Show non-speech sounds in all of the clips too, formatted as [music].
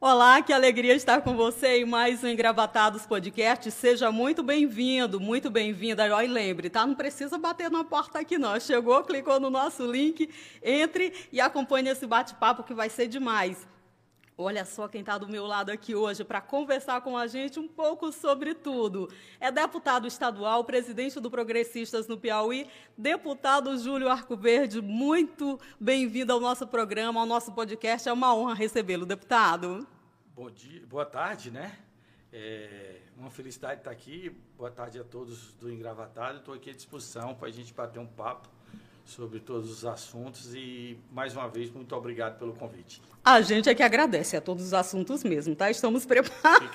Olá, que alegria estar com você em mais um Engravatados Podcast. Seja muito bem-vindo, muito bem-vinda. E lembre, tá? Não precisa bater na porta aqui, não. Chegou, clicou no nosso link, entre e acompanhe esse bate-papo que vai ser demais. Olha só quem está do meu lado aqui hoje para conversar com a gente um pouco sobre tudo. É deputado estadual, presidente do Progressistas no Piauí, deputado Júlio Arcoverde. Muito bem-vindo ao nosso programa, ao nosso podcast. É uma honra recebê-lo, deputado. Bom dia, boa tarde, né? É uma felicidade estar aqui. Boa tarde a todos do Engravatado. Estou aqui à disposição para a gente bater um papo sobre todos os assuntos e, mais uma vez, muito obrigado pelo convite. A gente é que agradece a todos os assuntos mesmo, tá? Estamos preparados.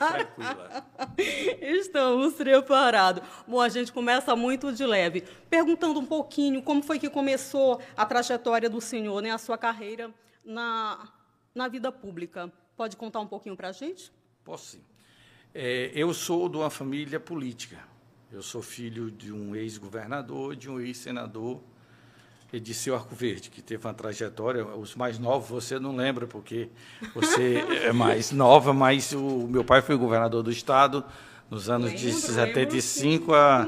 [laughs] Estamos preparados. Bom, a gente começa muito de leve, perguntando um pouquinho como foi que começou a trajetória do senhor, né, a sua carreira na, na vida pública. Pode contar um pouquinho para a gente? Posso sim. É, eu sou de uma família política. Eu sou filho de um ex-governador, de um ex-senador Ediceu Arco Verde, que teve uma trajetória, os mais novos você não lembra, porque você [laughs] é mais nova, mas o meu pai foi governador do estado nos anos lembro, de 75 a,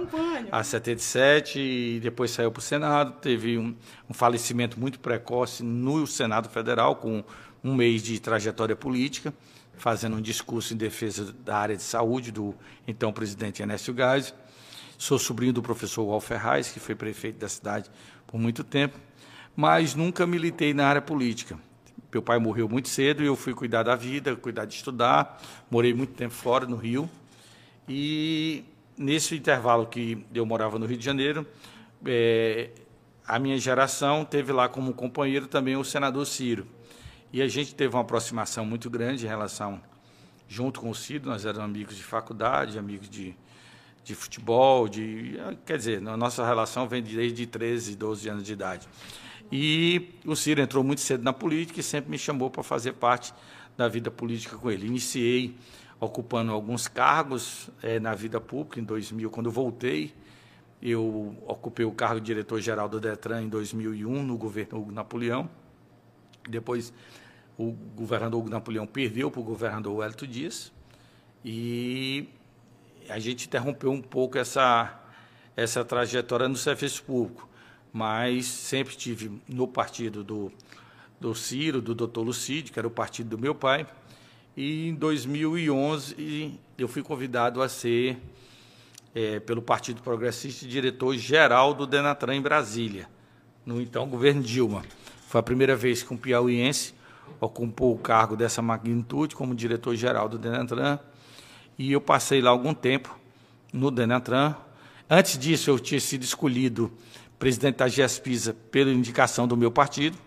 a 77 e depois saiu para o Senado. Teve um, um, falecimento muito precoce no Senado Federal, com um mês de trajetória política, fazendo um discurso em defesa da área de saúde do então presidente Enésio Gás. Sou sobrinho do professor Wal Ferraz, que foi prefeito da cidade por muito tempo, mas nunca militei na área política. Meu pai morreu muito cedo e eu fui cuidar da vida, cuidar de estudar. Morei muito tempo fora, no Rio. E nesse intervalo que eu morava no Rio de Janeiro, é, a minha geração teve lá como companheiro também o senador Ciro. E a gente teve uma aproximação muito grande em relação, junto com o Ciro, nós éramos amigos de faculdade, amigos de, de futebol, de quer dizer, a nossa relação vem desde 13, 12 anos de idade. E o Ciro entrou muito cedo na política e sempre me chamou para fazer parte da vida política com ele. Iniciei ocupando alguns cargos é, na vida pública em 2000, quando voltei, eu ocupei o cargo de diretor-geral do Detran em 2001 no governo Hugo Napoleão. Depois o governador Napoleão perdeu para o governador Wellington Dias e a gente interrompeu um pouco essa, essa trajetória no serviço público, mas sempre estive no partido do, do Ciro, do doutor Lucídio, que era o partido do meu pai, e em 2011 eu fui convidado a ser, é, pelo Partido Progressista, diretor-geral do Denatran em Brasília, no então governo Dilma. Foi a primeira vez que um piauiense ocupou o cargo dessa magnitude como diretor-geral do Denatran, e eu passei lá algum tempo no Denatran. Antes disso, eu tinha sido escolhido presidente da GESPISA pela indicação do meu partido.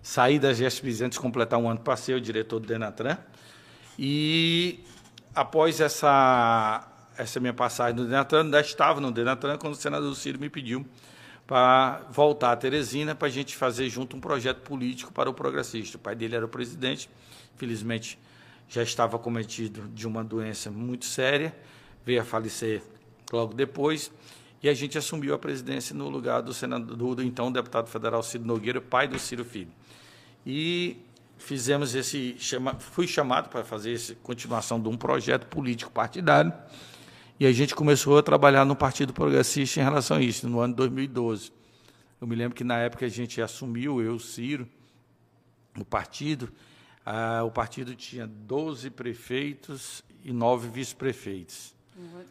Saí da GESPISA antes de completar um ano, passei o diretor do Denatran. E após essa, essa minha passagem no Denatran, ainda estava no Denatran quando o senador Ciro me pediu para voltar a Teresina para a gente fazer junto um projeto político para o progressista. O pai dele era o presidente, infelizmente já estava cometido de uma doença muito séria, veio a falecer logo depois, e a gente assumiu a presidência no lugar do senador, do então deputado federal Ciro Nogueira, pai do Ciro Filho. E fizemos esse chama, fui chamado para fazer essa continuação de um projeto político partidário, e a gente começou a trabalhar no Partido Progressista em relação a isso, no ano de 2012. Eu me lembro que na época a gente assumiu, eu, Ciro, o partido, ah, o partido tinha 12 prefeitos e 9 vice-prefeitos. Uhum.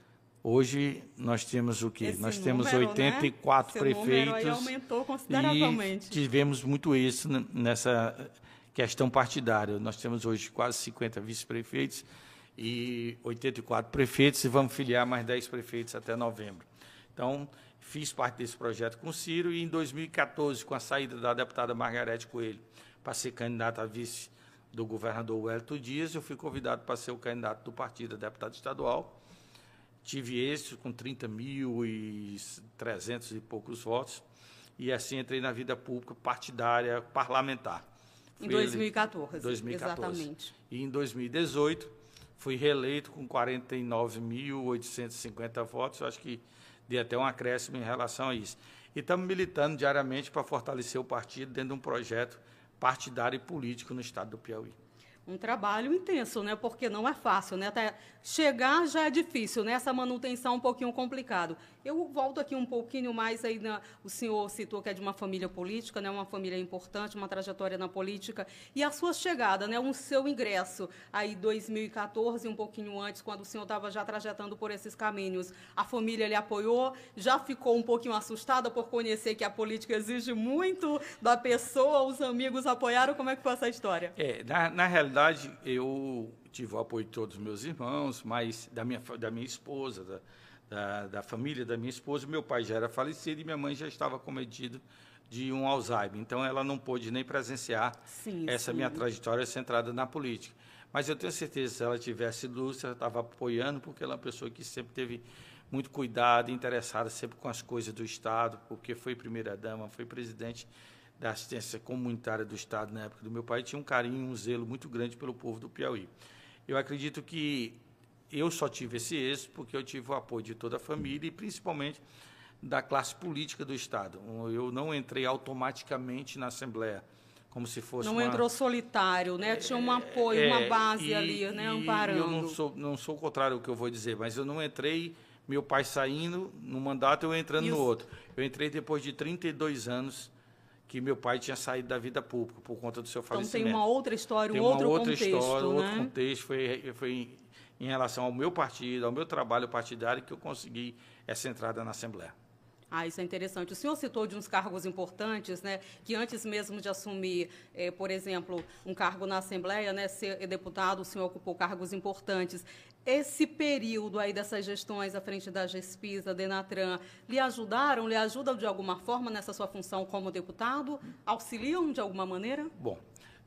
Hoje nós temos o quê? Esse nós número, temos 84 né? prefeitos. Aí aumentou consideravelmente. E tivemos muito isso nessa questão partidária. Nós temos hoje quase 50 vice-prefeitos e 84 prefeitos e vamos filiar mais 10 prefeitos até novembro. Então, fiz parte desse projeto com o Ciro e em 2014, com a saída da deputada Margarete Coelho para ser candidata a vice do governador Wellington Dias, eu fui convidado para ser o candidato do partido a deputado estadual. Tive êxito com 30 mil e 300 e poucos votos. E assim entrei na vida pública partidária parlamentar. Em 2014, 2014. Exatamente. E em 2018, fui reeleito com 49.850 votos. Eu acho que dei até um acréscimo em relação a isso. E estamos militando diariamente para fortalecer o partido dentro de um projeto partidário e político no estado do Piauí. um trabalho intenso, né? Porque não é fácil, né? Até chegar já é difícil, né? Essa manutenção é um pouquinho complicado. Eu volto aqui um pouquinho mais aí na, o senhor citou que é de uma família política, né? Uma família importante, uma trajetória na política e a sua chegada, né? O seu ingresso aí 2014, um pouquinho antes, quando o senhor estava já trajetando por esses caminhos, a família lhe apoiou, já ficou um pouquinho assustada por conhecer que a política exige muito da pessoa, os amigos apoiaram. Como é que foi essa história? É, na, na realidade, eu tive o apoio de todos os meus irmãos, mas da minha, da minha esposa, da, da, da, família da minha esposa. Meu pai já era falecido e minha mãe já estava cometido de um Alzheimer. Então, ela não pôde nem presenciar sim, essa sim. minha trajetória centrada na política. Mas eu tenho certeza que se ela tivesse ela estava apoiando, porque ela é uma pessoa que sempre teve muito cuidado, interessada sempre com as coisas do Estado, porque foi primeira-dama, foi presidente da assistência comunitária do Estado na época do meu pai, tinha um carinho, um zelo muito grande pelo povo do Piauí. Eu acredito que eu só tive esse êxito porque eu tive o apoio de toda a família e principalmente da classe política do Estado. Eu não entrei automaticamente na Assembleia, como se fosse Não uma... entrou solitário, né? Tinha um apoio, é, uma base e, ali, né? Amparando. Eu não sou, não sou o contrário do que eu vou dizer, mas eu não entrei, meu pai saindo no mandato, eu entrando no outro. Eu entrei depois de 32 anos que meu pai tinha saído da vida pública por conta do seu falecimento. Então tem uma outra história, um tem outro outra contexto, história, né? outro contexto foi foi em relação ao meu partido, ao meu trabalho partidário que eu consegui essa entrada na Assembleia. Ah, isso é interessante. O senhor citou de uns cargos importantes, né, que antes mesmo de assumir, eh, por exemplo, um cargo na Assembleia, né, ser deputado, o senhor ocupou cargos importantes. Esse período aí dessas gestões à frente da GESPIS, da Denatran, lhe ajudaram, lhe ajudam de alguma forma nessa sua função como deputado? Auxiliam de alguma maneira? Bom,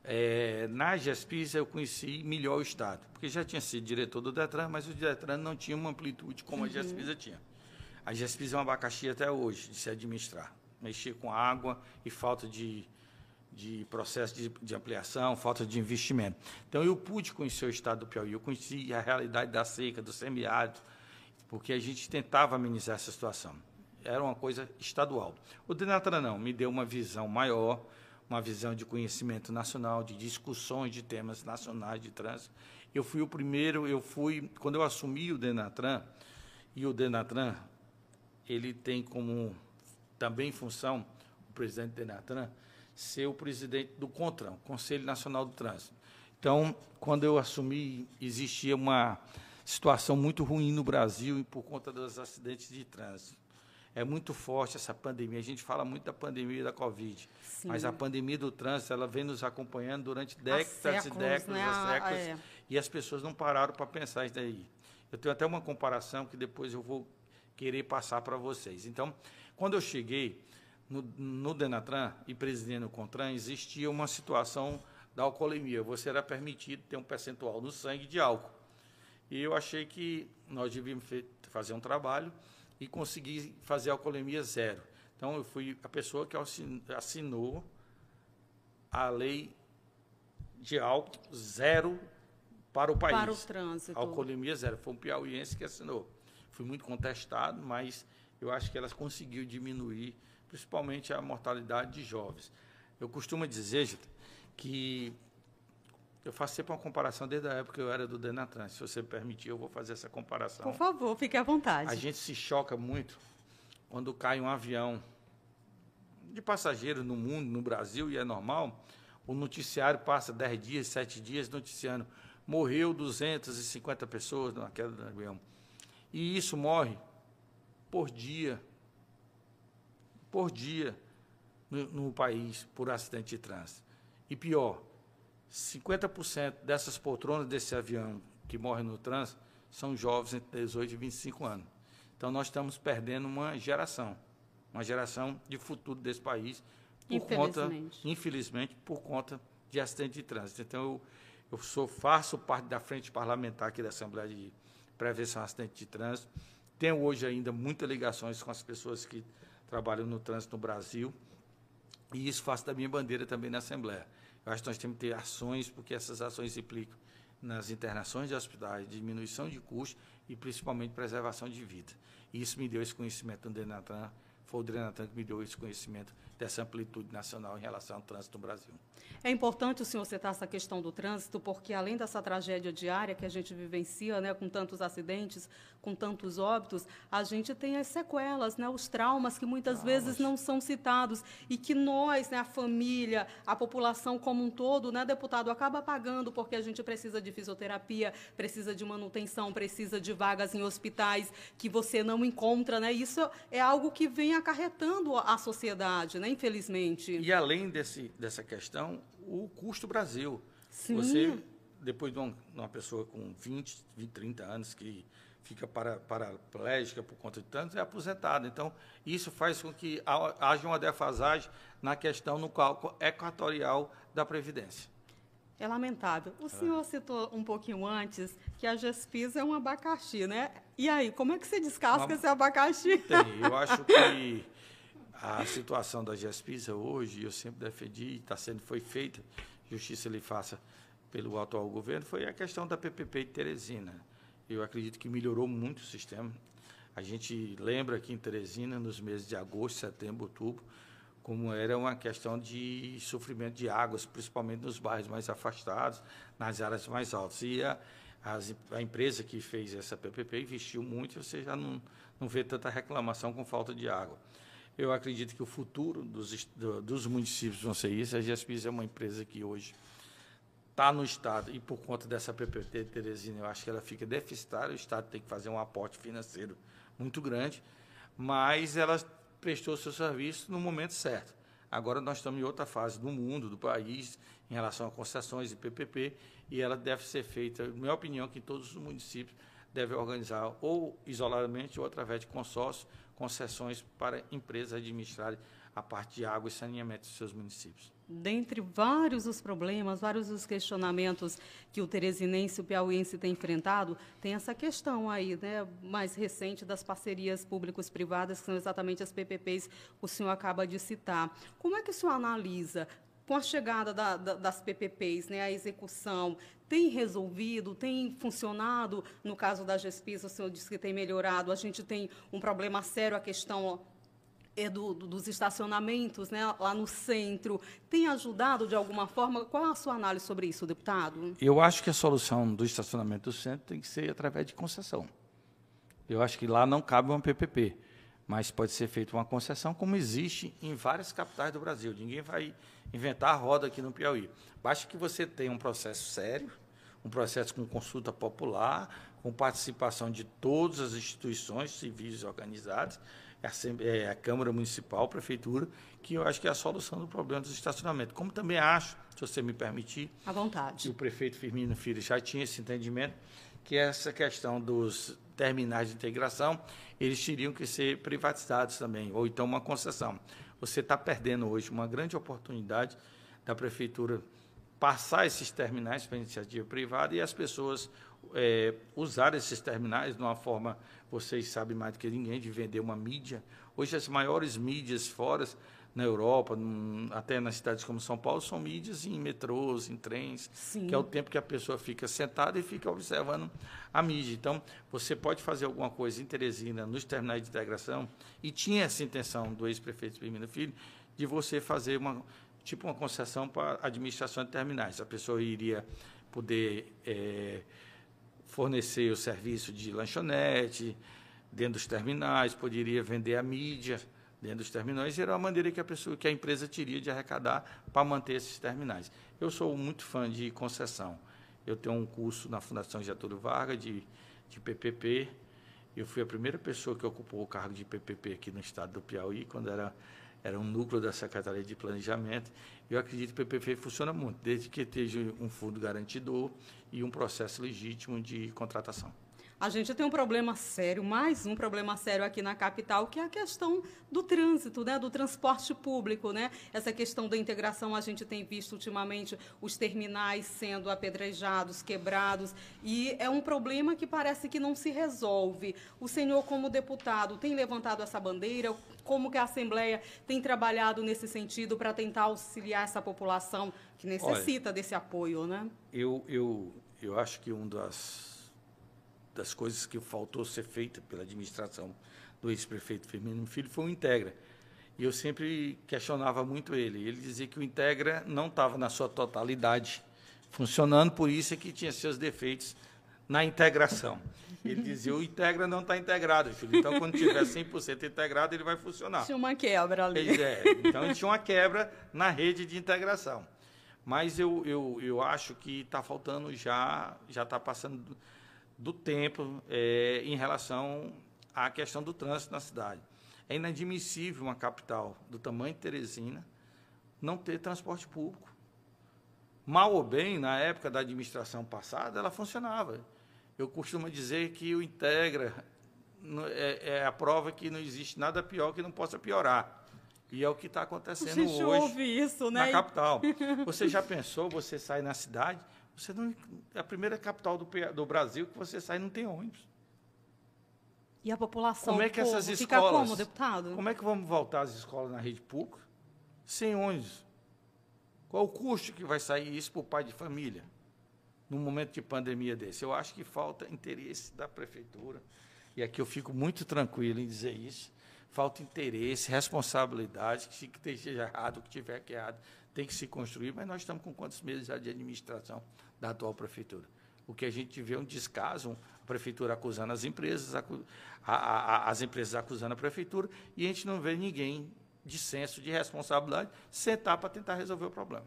é, na GESPIS eu conheci melhor o Estado, porque já tinha sido diretor do DETRAN, mas o DETRAN não tinha uma amplitude como uhum. a GESPIS tinha. A GESPIS é um abacaxi até hoje de se administrar. Mexer com água e falta de de processo de, de, ampliação, falta de investimento. Então, eu pude conhecer o estado do Piauí, eu conheci a realidade da seca, do semiárido, porque a gente tentava amenizar essa situação. Era uma coisa estadual. O Denatra não, me deu uma visão maior, uma visão de conhecimento nacional, de discussões de temas nacionais de trânsito. Eu fui o primeiro, eu fui, quando eu assumi o Denatran, e o Denatran, ele tem como também função, o presidente Denatran, ser o presidente do CONTRAN, Conselho Nacional do Trânsito. Então, quando eu assumi, existia uma situação muito ruim no Brasil por conta dos acidentes de trânsito. É muito forte essa pandemia. A gente fala muito da pandemia da Covid, Sim. mas a pandemia do trânsito ela vem nos acompanhando durante décadas séculos, e décadas, né? séculos, é. e as pessoas não pararam para pensar isso daí. Eu tenho até uma comparação que depois eu vou querer passar para vocês. Então, quando eu cheguei, no, no Denatran e presidindo o CONTRAN, existia uma situação da alcoolemia. Você era permitido ter um percentual no sangue de álcool. E eu achei que nós devíamos fazer um trabalho e conseguir fazer a alcoolemia zero. Então, eu fui a pessoa que assinou a lei de álcool zero para o país. Para o trânsito. Alcoolemia zero. Foi um piauiense que assinou. Fui muito contestado, mas eu acho que ela conseguiu diminuir principalmente a mortalidade de jovens. Eu costumo dizer, Gita, que eu faço sempre uma comparação desde a época que eu era do Denatran. Se você me permitir, eu vou fazer essa comparação. Por favor, fique à vontade. A gente se choca muito quando cai um avião de passageiros no mundo, no Brasil, e é normal. O noticiário passa 10 dias, 7 dias noticiando. Morreu 250 pessoas na queda do avião. E isso morre por dia por dia no, no país por acidente de trânsito. E pior, 50% dessas poltronas desse avião que morrem no trânsito são jovens entre 18 e 25 anos. Então nós estamos perdendo uma geração, uma geração de futuro desse país por infelizmente. conta, infelizmente, por conta de acidente de trânsito. Então eu, eu sou faço parte da frente parlamentar aqui da Assembleia de Prevenção a Acidente de Trânsito. Tenho hoje ainda muitas ligações com as pessoas que trabalho no trânsito no Brasil, e isso faço da minha bandeira também na Assembleia. Eu acho que nós temos que ter ações, porque essas ações implicam nas internações de hospitais, diminuição de custos e principalmente preservação de vida. Isso me deu esse conhecimento no Denatran, foi o Drenatan que me deu esse conhecimento dessa amplitude nacional em relação ao trânsito no Brasil. É importante o senhor citar essa questão do trânsito, porque além dessa tragédia diária que a gente vivencia, né, com tantos acidentes, com tantos óbitos, a gente tem as sequelas, né, os traumas que muitas traumas. vezes não são citados e que nós, né, a família, a população como um todo, né, deputado, acaba pagando porque a gente precisa de fisioterapia, precisa de manutenção, precisa de vagas em hospitais que você não encontra, né? Isso é algo que vem acarretando a sociedade, né? Infelizmente. E além desse, dessa questão, o custo Brasil. Sim. Você, depois de uma, uma, pessoa com 20, 20, 30 anos que fica para, paraplégica por conta de tantos, é aposentada. Então, isso faz com que haja uma defasagem na questão no cálculo equatorial da Previdência. É lamentável. O senhor citou um pouquinho antes que a Gespis é um abacaxi, né? E aí, como é que você descasca Uma... esse abacaxi? [laughs] Tem. Eu acho que a situação da Gespisa hoje, eu sempre defendi, está sendo, foi feita, justiça lhe faça pelo atual governo, foi a questão da PPP de Teresina. Eu acredito que melhorou muito o sistema. A gente lembra aqui em Teresina, nos meses de agosto, setembro, outubro, como era uma questão de sofrimento de águas, principalmente nos bairros mais afastados, nas áreas mais altas. E a, a empresa que fez essa PPP investiu muito e você já não, não vê tanta reclamação com falta de água. Eu acredito que o futuro dos, dos municípios vão ser isso. A GESPIS é uma empresa que hoje está no Estado e por conta dessa PPT de Teresina, eu acho que ela fica deficitária. O Estado tem que fazer um aporte financeiro muito grande, mas ela prestou seu serviço no momento certo. Agora nós estamos em outra fase do mundo, do país, em relação a concessões e PPP, e ela deve ser feita, na minha opinião, que todos os municípios devem organizar ou isoladamente ou através de consórcio concessões para empresas administrarem a parte de água e saneamento dos seus municípios. Dentre vários os problemas, vários os questionamentos que o teresinense e o piauiense têm enfrentado, tem essa questão aí, né, mais recente das parcerias públicos-privadas, que são exatamente as PPPs que o senhor acaba de citar. Como é que o senhor analisa com a chegada da, da, das PPPs, né, a execução tem resolvido, tem funcionado? No caso da GESPIS, o senhor disse que tem melhorado. A gente tem um problema sério, a questão é do, do, dos estacionamentos né, lá no centro. Tem ajudado de alguma forma? Qual a sua análise sobre isso, deputado? Eu acho que a solução do estacionamento do centro tem que ser através de concessão. Eu acho que lá não cabe uma PPP mas pode ser feita uma concessão, como existe em várias capitais do Brasil. Ninguém vai inventar a roda aqui no Piauí. Basta que você tenha um processo sério, um processo com consulta popular, com participação de todas as instituições civis organizadas, a, é, a Câmara Municipal, a Prefeitura, que eu acho que é a solução do problema dos estacionamentos. Como também acho, se você me permitir, à vontade. que o prefeito Firmino Filho já tinha esse entendimento, que essa questão dos terminais de integração, eles teriam que ser privatizados também, ou então uma concessão. Você está perdendo hoje uma grande oportunidade da prefeitura passar esses terminais para a iniciativa privada e as pessoas é, usar esses terminais de uma forma, vocês sabem mais do que ninguém, de vender uma mídia. Hoje as maiores mídias fora na Europa, num, até nas cidades como São Paulo, são mídias em metrôs, em trens, Sim. que é o tempo que a pessoa fica sentada e fica observando a mídia. Então, você pode fazer alguma coisa em Teresina, nos terminais de integração, e tinha essa intenção do ex-prefeito Firmino Filho, de você fazer uma tipo uma concessão para administração de terminais. A pessoa iria poder é, fornecer o serviço de lanchonete dentro dos terminais, poderia vender a mídia, dentro dos terminais, era uma maneira que a pessoa, que a empresa teria de arrecadar para manter esses terminais. Eu sou muito fã de concessão. Eu tenho um curso na Fundação Getúlio Vargas de, de PPP. Eu fui a primeira pessoa que ocupou o cargo de PPP aqui no estado do Piauí, quando era, era um núcleo da Secretaria de Planejamento. Eu acredito que o PPP funciona muito, desde que esteja um fundo garantidor e um processo legítimo de contratação. A gente tem um problema sério, mais um problema sério aqui na capital, que é a questão do trânsito, né, do transporte público, né? Essa questão da integração, a gente tem visto ultimamente os terminais sendo apedrejados, quebrados, e é um problema que parece que não se resolve. O senhor, como deputado, tem levantado essa bandeira? Como que a Assembleia tem trabalhado nesse sentido para tentar auxiliar essa população que necessita Olha, desse apoio, né? Eu, eu, eu acho que um das das coisas que faltou ser feita pela administração do ex-prefeito Firmino Filho foi o Integra. E eu sempre questionava muito ele. Ele dizia que o Integra não estava na sua totalidade funcionando, por isso é que tinha seus defeitos na integração. Ele dizia, o Integra não está integrado, filho. Então, quando tiver 100% integrado, ele vai funcionar. Tinha uma quebra ali. É, então, tinha uma quebra na rede de integração. Mas eu, eu, eu acho que está faltando já, já está passando do, tempo é, em relação à questão do trânsito na cidade. É inadmissível uma capital do tamanho de Teresina não ter transporte público. Mal ou bem, na época da administração passada, ela funcionava. Eu costumo dizer que o Integra é, é a prova que não existe nada pior que não possa piorar. E é o que está acontecendo hoje isso, né? na capital. [laughs] Você já pensou, você sai na cidade, você não, é a primeira capital do, do Brasil que você sai não tem ônibus. E a população como é que essas escolas, fica como, deputado? Como é que vamos voltar às escolas na rede pública sem ônibus? Qual o custo que vai sair isso para o pai de família? num momento de pandemia desse. Eu acho que falta interesse da prefeitura, e aqui eu fico muito tranquilo em dizer isso. Falta interesse, responsabilidade, que se esteja errado, o que tiver que errado, tem que se construir, mas nós estamos com quantos meses já de administração da atual prefeitura? O que a gente vê é um descaso, a prefeitura acusando as empresas, acu a, a, as empresas acusando a prefeitura, e a gente não vê ninguém de senso de responsabilidade sentar para tentar resolver o problema.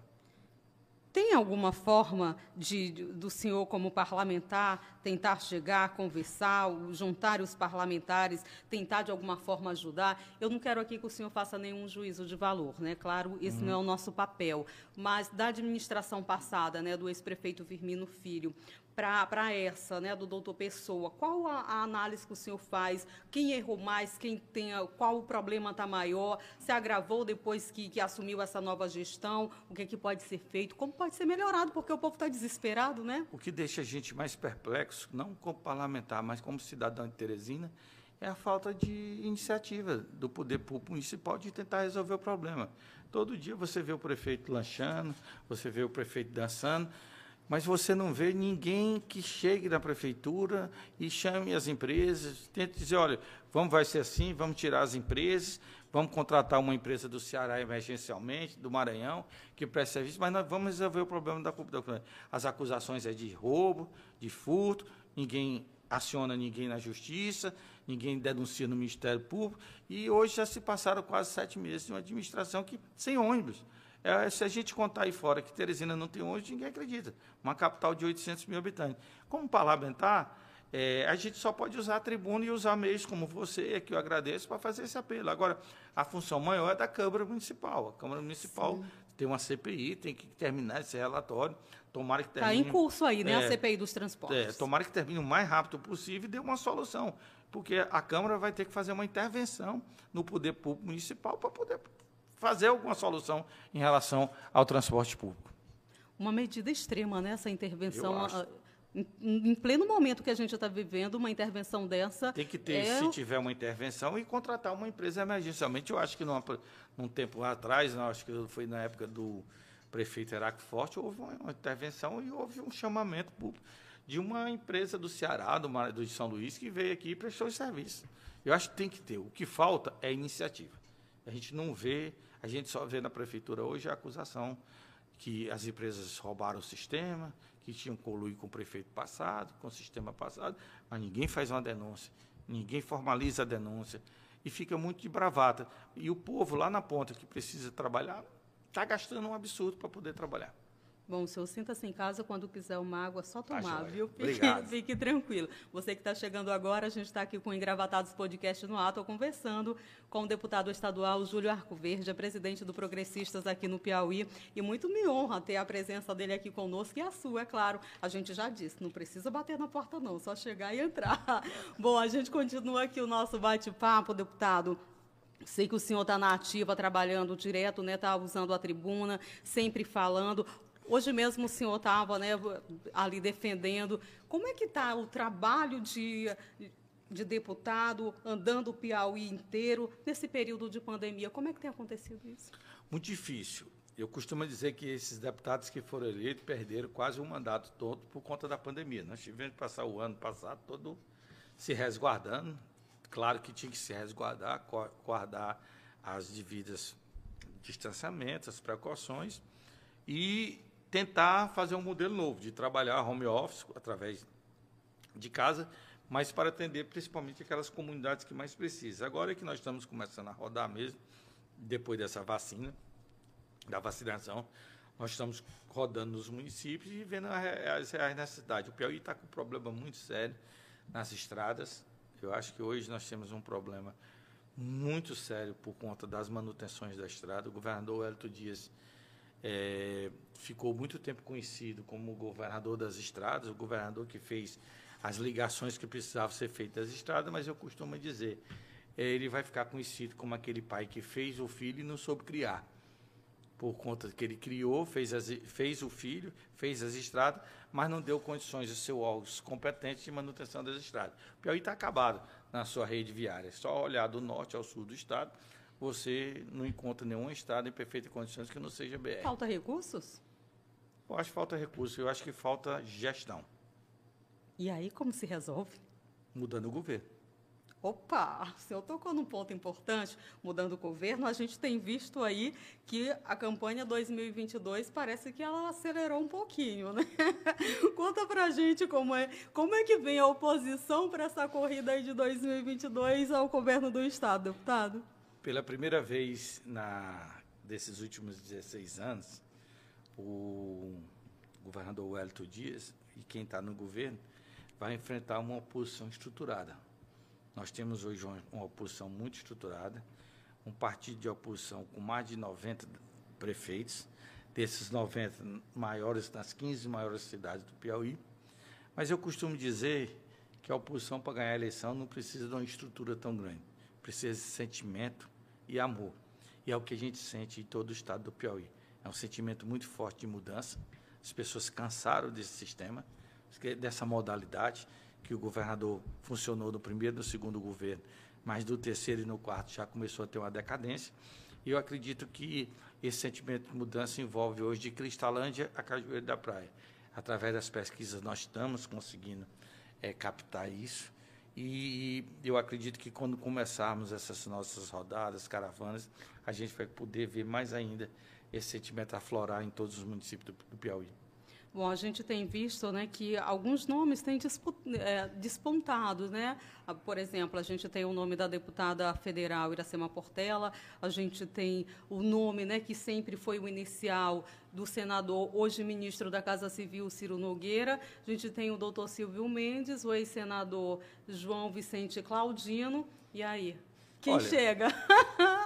Tem alguma forma de, do senhor, como parlamentar, tentar chegar, conversar, juntar os parlamentares, tentar de alguma forma ajudar? Eu não quero aqui que o senhor faça nenhum juízo de valor, né? Claro, esse não é o nosso papel. Mas da administração passada, né, do ex-prefeito Firmino Filho, para essa, né, do doutor Pessoa, qual a, a, análise que o senhor faz? Quem errou mais? Quem tem, qual o problema está maior? Se agravou depois que, que, assumiu essa nova gestão? O que, é que pode ser feito? Como pode ser melhorado? Porque o povo está desesperado, né? O que deixa a gente mais perplexo, não como parlamentar, mas como cidadão de Teresina, é a falta de iniciativa do poder público municipal de tentar resolver o problema. Todo dia você vê o prefeito lanchando, você vê o prefeito dançando, mas você não vê ninguém que chegue na prefeitura e chame as empresas, tente dizer, olha, vamos, vai ser assim, vamos tirar as empresas, vamos contratar uma empresa do Ceará emergencialmente, do Maranhão, que presta serviço, mas nós vamos resolver o problema da, da As acusações é de roubo, de furto, ninguém aciona ninguém na justiça, ninguém denuncia no Ministério Público, e hoje já se passaram quase sete meses de uma administração que sem ônibus. É, se a gente contar aí fora que Teresina não tem ônibus, ninguém acredita. Uma capital de 800 mil habitantes. Como parlamentar, é, a gente só pode usar a tribuna e usar meios como você, que eu agradeço, para fazer esse apelo. Agora, a função maior é da Câmara Municipal. A Câmara Municipal Sim. tem uma CPI, tem que terminar esse relatório. Tomara que termine. Está em curso aí, né? É, a CPI dos transportes. É, tomara que termine o mais rápido possível e dê uma solução. Porque a Câmara vai ter que fazer uma intervenção no poder público municipal para poder fazer alguma solução em relação ao transporte público. Uma medida extrema, né? Essa intervenção. Em, pleno momento que a gente está vivendo, uma intervenção dessa. Tem que ter, é... se tiver uma intervenção, e contratar uma empresa emergencialmente. Eu acho que numa, num tempo atrás, não, acho que foi na época do prefeito Heráclito Forte, houve uma, intervenção e houve um chamamento público de uma empresa do Ceará, do, do de São Luís, que veio aqui e prestou serviço. Eu acho que tem que ter. O que falta é iniciativa. A gente não vê a gente só vê na prefeitura hoje a acusação que as empresas roubaram o sistema, que tinham coluído com o prefeito passado, com o sistema passado, mas ninguém faz uma denúncia, ninguém formaliza a denúncia e fica muito de bravata. E o povo lá na ponta que precisa trabalhar está gastando um absurdo para poder trabalhar. Bom, o senhor sinta-se em casa quando quiser uma água, só tá tomar, tá viu? [laughs] Fique, fique, tranquilo. Você que está chegando agora, a gente está aqui com o Engravatados Podcast no ato, conversando com o deputado estadual Júlio Arcoverde, presidente do Progressistas aqui no Piauí. E muito me honra ter a presença dele aqui conosco e a sua, é claro. A gente já disse, não precisa bater na porta não, só chegar e entrar. [laughs] Bom, a gente continua aqui o nosso bate-papo, deputado. Sei que o senhor está na ativa, trabalhando direto, né? Está usando a tribuna, sempre falando. Hoje mesmo o senhor estava né, ali defendendo. Como é que está o trabalho de, de deputado andando o Piauí inteiro nesse período de pandemia? Como é que tem acontecido isso? Muito difícil. Eu costumo dizer que esses deputados que foram eleitos perderam quase o mandato todo por conta da pandemia. Nós tivemos que passar o ano passado todo se resguardando, Claro que tinha que se resguardar, guardar as devidas distanciamentos, as precauções e tentar fazer um modelo novo de trabalhar home office através de casa, mas para atender principalmente aquelas comunidades que mais precisam. Agora é que nós estamos começando a rodar mesmo, depois dessa vacina, da vacinação, nós estamos rodando nos municípios e vendo as reais necessidades. O Piauí está com um problema muito sério nas estradas. Eu acho que hoje nós temos um problema muito sério por conta das manutenções da estrada. O governador Hélito Dias é, ficou muito tempo conhecido como o governador das estradas, o governador que fez as ligações que precisavam ser feitas das estradas, mas eu costumo dizer, é, ele vai ficar conhecido como aquele pai que fez o filho e não soube criar. Por conta que ele criou, fez, as, fez o filho, fez as estradas, mas não deu condições ao seu órgãos competentes de manutenção das estradas. O Piauí está acabado na sua rede viária. É só olhar do norte ao sul do estado, você não encontra nenhum estado em perfeitas condições que não seja BR. Falta recursos? Eu acho que falta recursos, eu acho que falta gestão. E aí como se resolve? Mudando o governo. Opa, o senhor tocou num ponto importante, mudando o governo, a gente tem visto aí que a campanha 2022 parece que ela acelerou um pouquinho, né? [laughs] Conta pra gente como é, como é que vem a oposição para essa corrida aí de 2022 ao governo do estado, deputado? Pela primeira vez na desses últimos 16 anos, o governador Wellington Dias e quem está no governo vai enfrentar uma oposição estruturada nós temos hoje uma, oposição muito estruturada, um partido de oposição com mais de 90 prefeitos, desses 90 maiores nas 15 maiores cidades do Piauí. Mas eu costumo dizer que a oposição para ganhar a eleição não precisa de uma estrutura tão grande, precisa de sentimento e amor. E é o que a gente sente em todo o estado do Piauí. É um sentimento muito forte de mudança. As pessoas cansaram desse sistema, dessa modalidade que o governador funcionou no primeiro e no segundo governo, mas do terceiro e no quarto já começou a ter uma decadência. E eu acredito que esse sentimento de mudança envolve hoje de Cristalândia a Cajueiro da Praia. Através das pesquisas nós estamos conseguindo é, captar isso. E eu acredito que quando começarmos essas nossas rodadas, caravanas, a gente vai poder ver mais ainda esse sentimento aflorar em todos os municípios do, Piauí. Bom, a gente tem visto né, que alguns nomes têm é, despontado. Né? Ah, por exemplo, a gente tem o nome da deputada federal Iracema Portela, a gente tem o nome né, que sempre foi o inicial do senador, hoje ministro da Casa Civil, Ciro Nogueira. A gente tem o doutor Silvio Mendes, o ex-senador João Vicente Claudino. E aí? Quem Olha, chega? [laughs]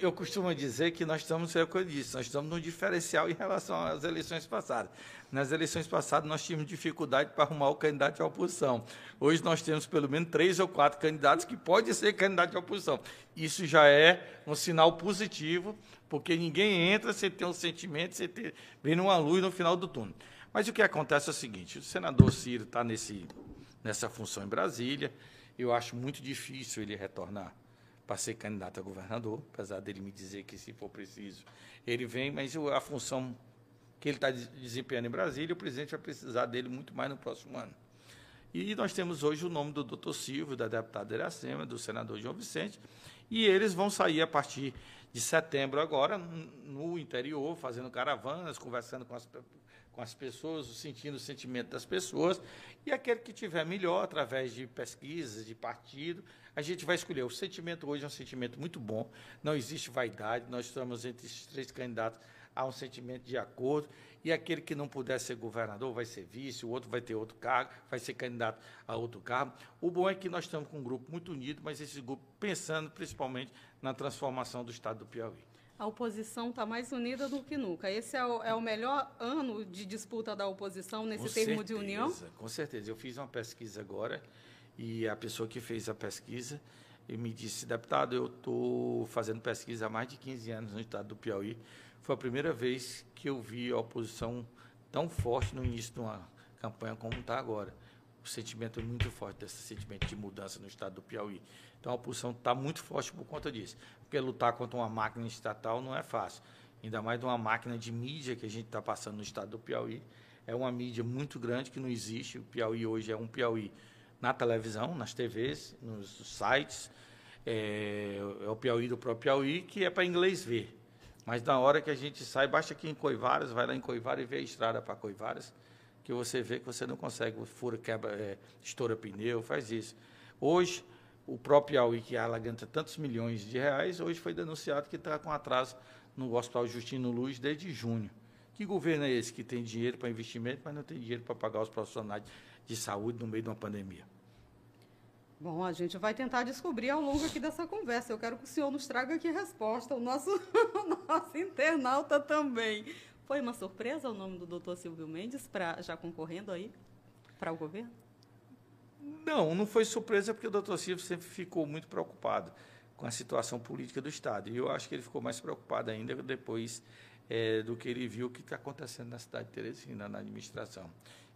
eu, costumo dizer que nós estamos, é o que eu disse, nós estamos num diferencial em relação às eleições passadas. Nas eleições passadas, nós tínhamos dificuldade para arrumar o candidato à oposição. Hoje, nós temos pelo menos três ou quatro candidatos que podem ser candidatos à oposição. Isso já é um sinal positivo, porque ninguém entra sem ter um sentimento, sem ter, vendo uma luz no final do túnel. Mas o que acontece é o seguinte: o senador Ciro está nessa função em Brasília. Eu acho muito difícil ele retornar para ser candidato a governador, apesar dele me dizer que, se for preciso, ele vem, mas a função que ele está desempenhando em Brasília, o presidente vai precisar dele muito mais no próximo ano. E nós temos hoje o nome do doutor Silvio, da deputada Iracema, do senador João Vicente, e eles vão sair a partir de setembro agora, no interior, fazendo caravanas, conversando com as, com as pessoas, sentindo o sentimento das pessoas, e aquele que tiver melhor, através de pesquisas, de partido, a gente vai escolher. O sentimento hoje é um sentimento muito bom, não existe vaidade, nós estamos entre esses três candidatos, há um sentimento de acordo, e aquele que não puder ser governador vai ser vice, o outro vai ter outro cargo, vai ser candidato a outro cargo. O bom é que nós estamos com um grupo muito unido, mas esse grupo pensando principalmente na transformação do Estado do Piauí. A oposição está mais unida do que nunca. Esse é o, é o, melhor ano de disputa da oposição nesse com termo certeza, de união? Com certeza. Eu fiz uma pesquisa agora e a pessoa que fez a pesquisa me disse, deputado, eu estou fazendo pesquisa há mais de 15 anos no estado do Piauí. Foi a primeira vez que eu vi a oposição tão forte no início de uma campanha como está agora. O sentimento é muito forte desse sentimento de mudança no estado do Piauí. Então a oposição está muito forte por conta disso. Porque lutar contra uma máquina estatal não é fácil. Ainda mais de uma máquina de mídia que a gente está passando no estado do Piauí. É uma mídia muito grande que não existe. O Piauí hoje é um Piauí na televisão, nas TVs, nos sites. É, é o Piauí do próprio Piauí, que é para inglês ver. Mas na hora que a gente sai, basta aqui em Coivaras, vai lá em Coivaras e vê a estrada para Coivaras, que você vê que você não consegue, fura, quebra, é, estoura pneu, faz isso. Hoje, o próprio Piauí, que alaganta tantos milhões de reais, hoje foi denunciado que está com atraso no Hospital Justino Luz desde junho. Que governo é esse que tem dinheiro para investimento, mas não tem dinheiro para pagar os profissionais de saúde no meio de uma pandemia? Bom, a gente vai tentar descobrir ao longo aqui dessa conversa. Eu quero que o senhor nos traga aqui resposta, o nosso, [laughs] o nosso internauta também. Foi uma surpresa o nome do doutor Silvio Mendes para já concorrendo aí para o governo? Não, não foi surpresa porque o doutor Silvio sempre ficou muito preocupado com a situação política do Estado. E eu acho que ele ficou mais preocupado ainda depois é, do que ele viu o que está acontecendo na cidade de Teresina, na administração.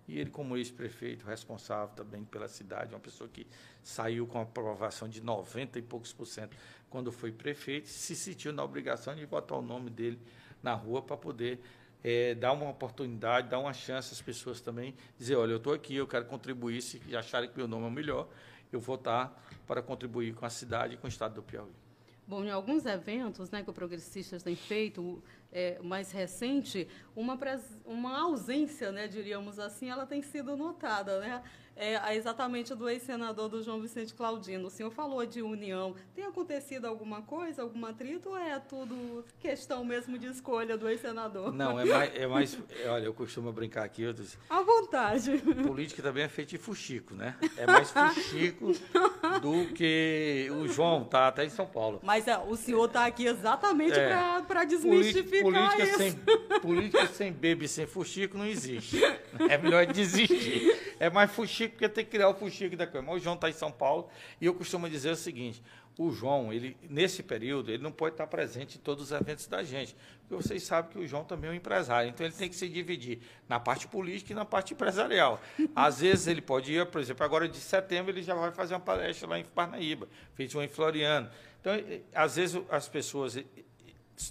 E ele, como ex-prefeito, responsável também pela cidade, uma pessoa que saiu com aprovação de 90 e poucos por cento quando foi prefeito, se sentiu na obrigação de botar o nome dele na rua para poder é, dar uma oportunidade, dar uma chance às pessoas também, dizer, olha, eu estou aqui, eu quero contribuir, se acharem que meu nome é o melhor, eu vou estar para contribuir com a cidade e com o estado do Piauí. Bom, em alguns eventos né, que o Progressistas tem feito, é, mais recente, uma, uma ausência, né, diríamos assim, ela tem sido notada. Né? É, exatamente do ex-senador do João Vicente Claudino. O senhor falou de união. Tem acontecido alguma coisa, algum atrito, ou é tudo questão mesmo de escolha do ex-senador? Não, é mais, é mais. Olha, eu costumo brincar aqui. Eu disse, à vontade. Política também é feito de fuxico, né? É mais fuxico [laughs] do que o João, tá até em São Paulo. Mas é, o senhor está aqui exatamente é, para desmistificar política isso. Sem, política sem bebê, sem fuxico não existe. É melhor desistir. É mais fuxico fuxico, porque tem que criar o fuxico da coisa. Mas o João está em São Paulo e eu costumo dizer o seguinte: o João, ele, nesse período, ele não pode estar presente em todos os eventos da gente. Porque vocês sabem que o João também é um empresário, então ele tem que se dividir na parte política e na parte empresarial. Às vezes ele pode ir, por exemplo, agora de setembro ele já vai fazer uma palestra lá em Parnaíba, fez uma em Floriano. Então, às vezes as pessoas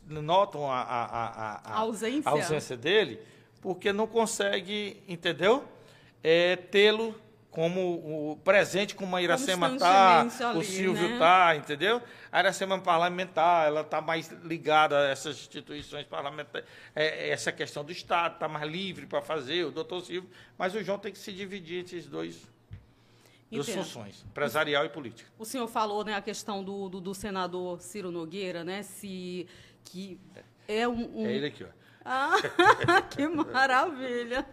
notam a, a, a, a ausência. ausência dele porque não consegue, entendeu? É, tê-lo como o presente como a Iracema está, o Silvio está, né? entendeu? A Iracema parlamentar, ela está mais ligada a essas instituições parlamentares, é, é essa questão do Estado, está mais livre para fazer, o doutor Silvio, mas o João tem que se dividir entre esses dois duas funções, empresarial e política. O senhor falou né, a questão do, do, do senador Ciro Nogueira, né? Se que é um, um... É ele aqui, ó. Ah, [laughs] que maravilha!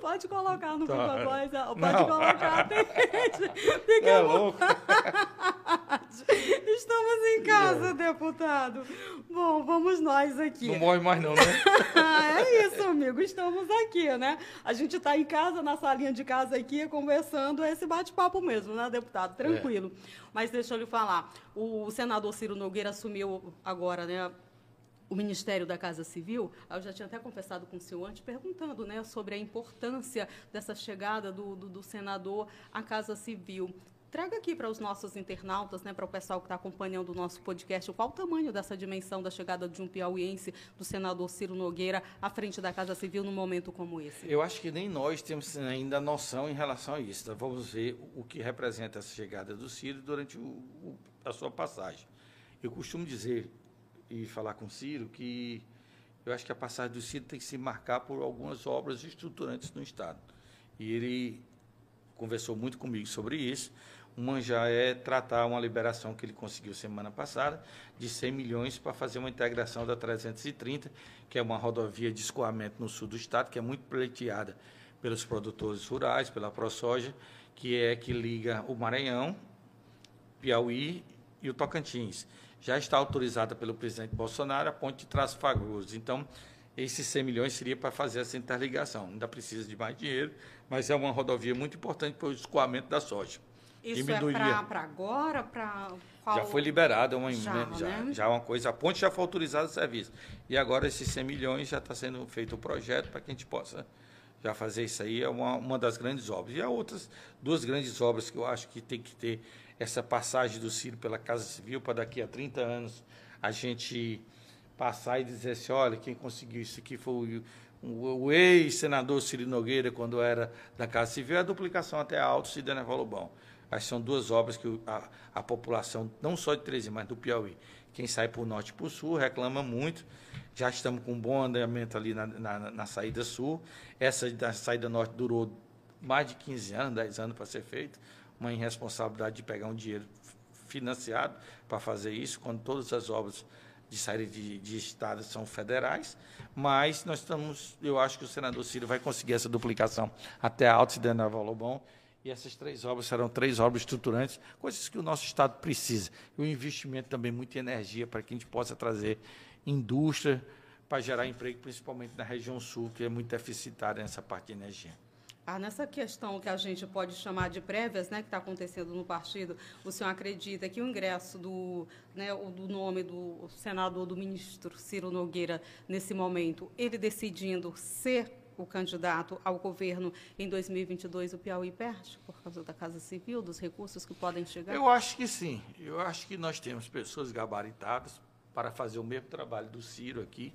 Pode colocar no tá. Voz, pode Não. colocar, [laughs] Fique é louco. [laughs] Estamos em casa, deputado. Bom, vamos nós aqui. Não morre mais não, né? é isso, amigo. Estamos aqui, né? A gente está em casa, na salinha de casa aqui, conversando esse bate-papo mesmo, né, deputado? Tranquilo. É. Mas deixa eu lhe falar. O senador Ciro Nogueira assumiu agora, né? O Ministério da Casa Civil, eu já tinha até conversado com o senhor antes, perguntando né, sobre a importância dessa chegada do, do, do senador à Casa Civil. Traga aqui para os nossos internautas, né, para o pessoal que está acompanhando o nosso podcast, qual o tamanho dessa dimensão da chegada de um piauiense, do senador Ciro Nogueira, à frente da Casa Civil num momento como esse? Eu acho que nem nós temos ainda noção em relação a isso. Então, vamos ver o que representa essa chegada do Ciro durante o, o, a sua passagem. Eu costumo dizer e falar com o Ciro que eu acho que a passagem do Ciro tem que se marcar por algumas obras estruturantes no Estado. E ele conversou muito comigo sobre isso. Uma já é tratar uma liberação que ele conseguiu semana passada, de 100 milhões para fazer uma integração da 330, que é uma rodovia de escoamento no sul do estado, que é muito pleiteada pelos produtores rurais, pela ProSoja, que é que liga o Maranhão, Piauí e o Tocantins já está autorizada pelo presidente Bolsonaro a ponte de Traço Fagoso. Então, esses 100 milhões seria para fazer essa interligação. Ainda precisa de mais dinheiro, mas é uma rodovia muito importante para o escoamento da soja. Isso é Diminuiria. é para agora? Para Já foi liberada uma já, né? já, já uma coisa. A ponte já foi autorizada o serviço. E agora esses 100 milhões já está sendo feito o projeto para que a gente possa já fazer isso aí. É uma, uma das grandes obras. E há outras duas grandes obras que eu acho que tem que ter essa passagem do Ciro pela Casa Civil para daqui a 30 anos a gente passar e dizer assim, olha, quem conseguiu isso aqui foi o, o, o ex-senador Ciro Nogueira, quando era da Casa Civil, é a duplicação até Alto e Daniel Lobão. As são duas obras que a, a população, não só de Teresina, mas do Piauí, quem sai por norte e por sul, reclama muito. Já estamos com um bom andamento ali na, na, na saída sul. Essa da saída norte durou mais de 15 anos, 10 anos para ser feita. Uma irresponsabilidade de pegar um dinheiro financiado para fazer isso, quando todas as obras de saída de, de estados são federais, mas nós estamos, eu acho que o senador Ciro vai conseguir essa duplicação até a Alta Cidade Lobão, e essas três obras serão três obras estruturantes, coisas que o nosso Estado precisa. E o investimento também, muita energia para que a gente possa trazer indústria para gerar emprego, principalmente na região sul, que é muito deficitária nessa parte de energia. Ah, nessa questão que a gente pode chamar de prévias, né, que está acontecendo no partido, o senhor acredita que o ingresso do, né, do nome do senador, do ministro Ciro Nogueira, nesse momento, ele decidindo ser o candidato ao governo em 2022, o Piauí perde por causa da Casa Civil, dos recursos que podem chegar? Eu acho que sim. Eu acho que nós temos pessoas gabaritadas para fazer o mesmo trabalho do Ciro aqui.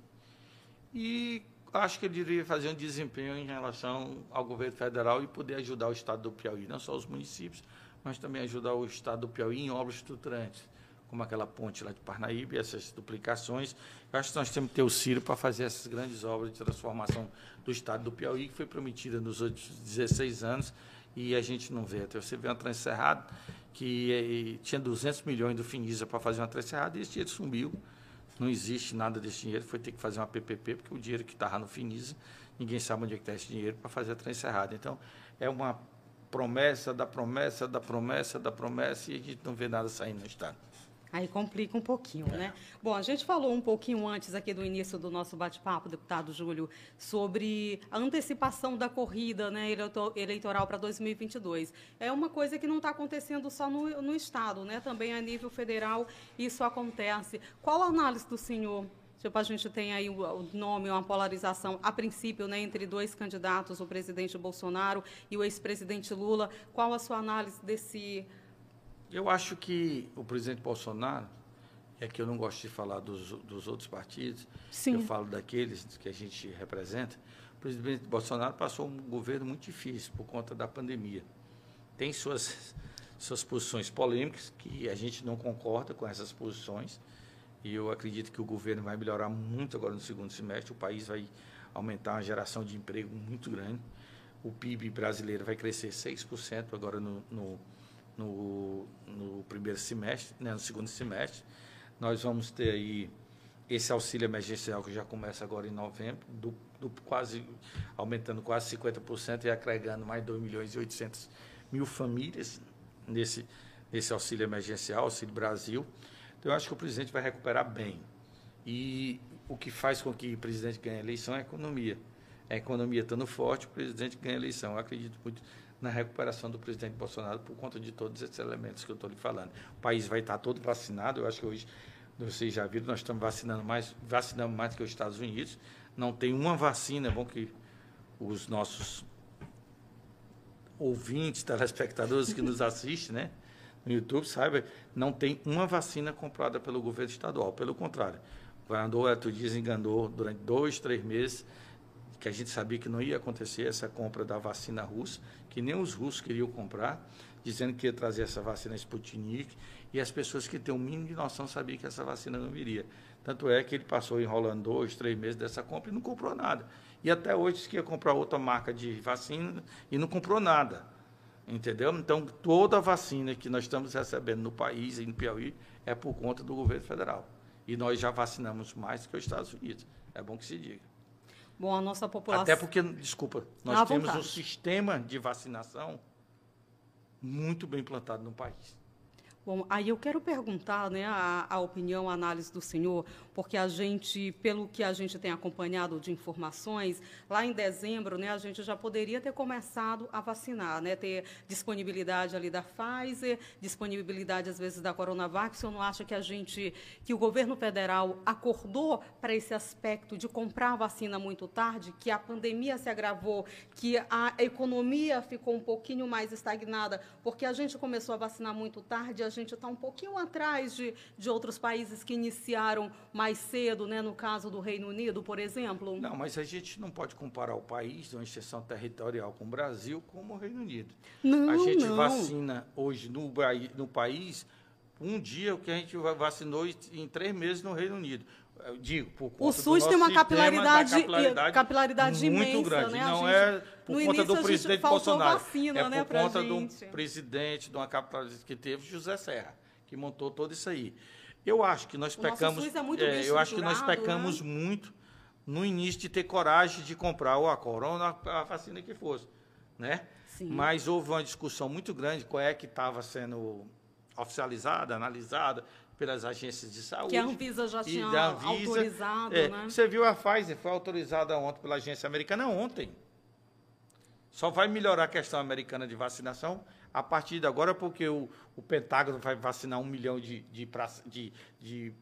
E acho que ele deveria fazer um desempenho em relação ao governo federal e poder ajudar o Estado do Piauí, não só os municípios, mas também ajudar o Estado do Piauí em obras estruturantes como aquela ponte lá de Parnaíba, essas duplicações. Eu acho que nós temos que ter o Ciro para fazer essas grandes obras de transformação do estado do Piauí, que foi prometida nos últimos 16 anos, e a gente não vê. Até você vê uma Transerrada que eh, tinha 200 milhões do Finisa para fazer uma Transerrada, e esse dinheiro sumiu. Não existe nada desse dinheiro, foi ter que fazer uma PPP, porque o dinheiro que estava no Finisa, ninguém sabe onde é que está esse dinheiro para fazer a Transerrada. Então, é uma promessa da promessa da promessa da promessa, e a gente não vê nada saindo no Estado. Aí complica um pouquinho, né? Bom, a gente falou um pouquinho antes aqui do início do nosso bate-papo, deputado Júlio, sobre a antecipação da corrida né, eleitoral para 2022. É uma coisa que não está acontecendo só no, no Estado, né? Também a nível federal isso acontece. Qual a análise do senhor Tipo, a gente tem aí o nome, uma polarização, a princípio, né, entre dois candidatos, o presidente Bolsonaro e o ex-presidente Lula. Qual a sua análise desse eu acho que o presidente Bolsonaro, é que eu não gosto de falar dos, dos outros partidos, Sim. eu falo daqueles que a gente representa. O presidente Bolsonaro passou um governo muito difícil por conta da pandemia. Tem suas, suas posições polêmicas, que a gente não concorda com essas posições, e eu acredito que o governo vai melhorar muito agora no segundo semestre, o país vai aumentar uma geração de emprego muito grande. O PIB brasileiro vai crescer 6% agora no, no no, no primeiro semestre, né, no segundo semestre. Nós vamos ter aí esse auxílio emergencial que já começa agora em novembro, do, do quase aumentando quase 50% e agregando mais 2 milhões e 800 mil famílias nesse, nesse auxílio emergencial, Auxílio Brasil. Então, eu acho que o presidente vai recuperar bem. E o que faz com que o presidente ganhe a eleição é a economia. A economia estando forte, o presidente ganha a eleição. Eu acredito muito na recuperação do presidente Bolsonaro por conta de todos esses elementos que eu estou lhe falando. O país vai estar todo vacinado, eu acho que hoje, vocês já viram, nós estamos vacinando mais, vacinando mais que os Estados Unidos. Não tem uma vacina, é bom que os nossos ouvintes, telespectadores que nos assistem, né, no YouTube, saibam, não tem uma vacina comprada pelo governo estadual. Pelo contrário, o governador Eto Dias enganou durante dois, três meses que a gente sabia que não ia acontecer essa compra da vacina russa, que nem os russos queriam comprar, dizendo que ia trazer essa vacina Sputnik, e as pessoas que têm o um mínimo de noção sabiam que essa vacina não viria. Tanto é que ele passou enrolando dois, três meses dessa compra e não comprou nada. E até hoje disse que ia comprar outra marca de vacina e não comprou nada. Entendeu? Então, toda a vacina que nós estamos recebendo no país e no Piauí é por conta do governo federal. E nós já vacinamos mais que os Estados Unidos. É bom que se diga. Bom, a nossa população. Até porque, desculpa, nós temos vontade. um sistema de vacinação muito bem implantado no país. Bom, aí eu quero perguntar né, a, a, opinião, a análise do senhor, porque a gente, pelo que a gente tem acompanhado de informações, lá em dezembro, né, a gente já poderia ter começado a vacinar, né, ter disponibilidade ali da Pfizer, disponibilidade às vezes da Coronavac. O senhor não acha que a gente, que o governo federal acordou para esse aspecto de comprar vacina muito tarde, que a pandemia se agravou, que a economia ficou um pouquinho mais estagnada, porque a gente começou a vacinar muito tarde, gente está um pouquinho atrás de, de outros países que iniciaram mais cedo, né? no caso do Reino Unido, por exemplo? Não, mas a gente não pode comparar o país, uma extensão territorial com o Brasil, como o Reino Unido. Não, a gente não. vacina hoje no, no país um dia o que a gente vacinou em três meses no Reino Unido. Eu digo, por conta o SUS tem uma capilaridade, capilaridade, capilaridade muito imensa, grande. né? Não gente, é por conta do presidente Bolsonaro. Vacina, é né, por conta gente. do presidente, de uma capilaridade que teve, José Serra, que montou tudo isso aí. Eu acho que nós o pecamos. É muito é, eu acho que nós né? pecamos muito no início de ter coragem de comprar ou a corona a vacina que fosse. Né? Sim. Mas houve uma discussão muito grande qual é que estava sendo oficializada, analisada pelas agências de saúde. Que a Anvisa já tinha Anvisa, autorizado, é, né? Você viu a Pfizer, foi autorizada ontem pela agência americana ontem. Só vai melhorar a questão americana de vacinação a partir de agora, porque o, o Pentágono vai vacinar um milhão de, de, de,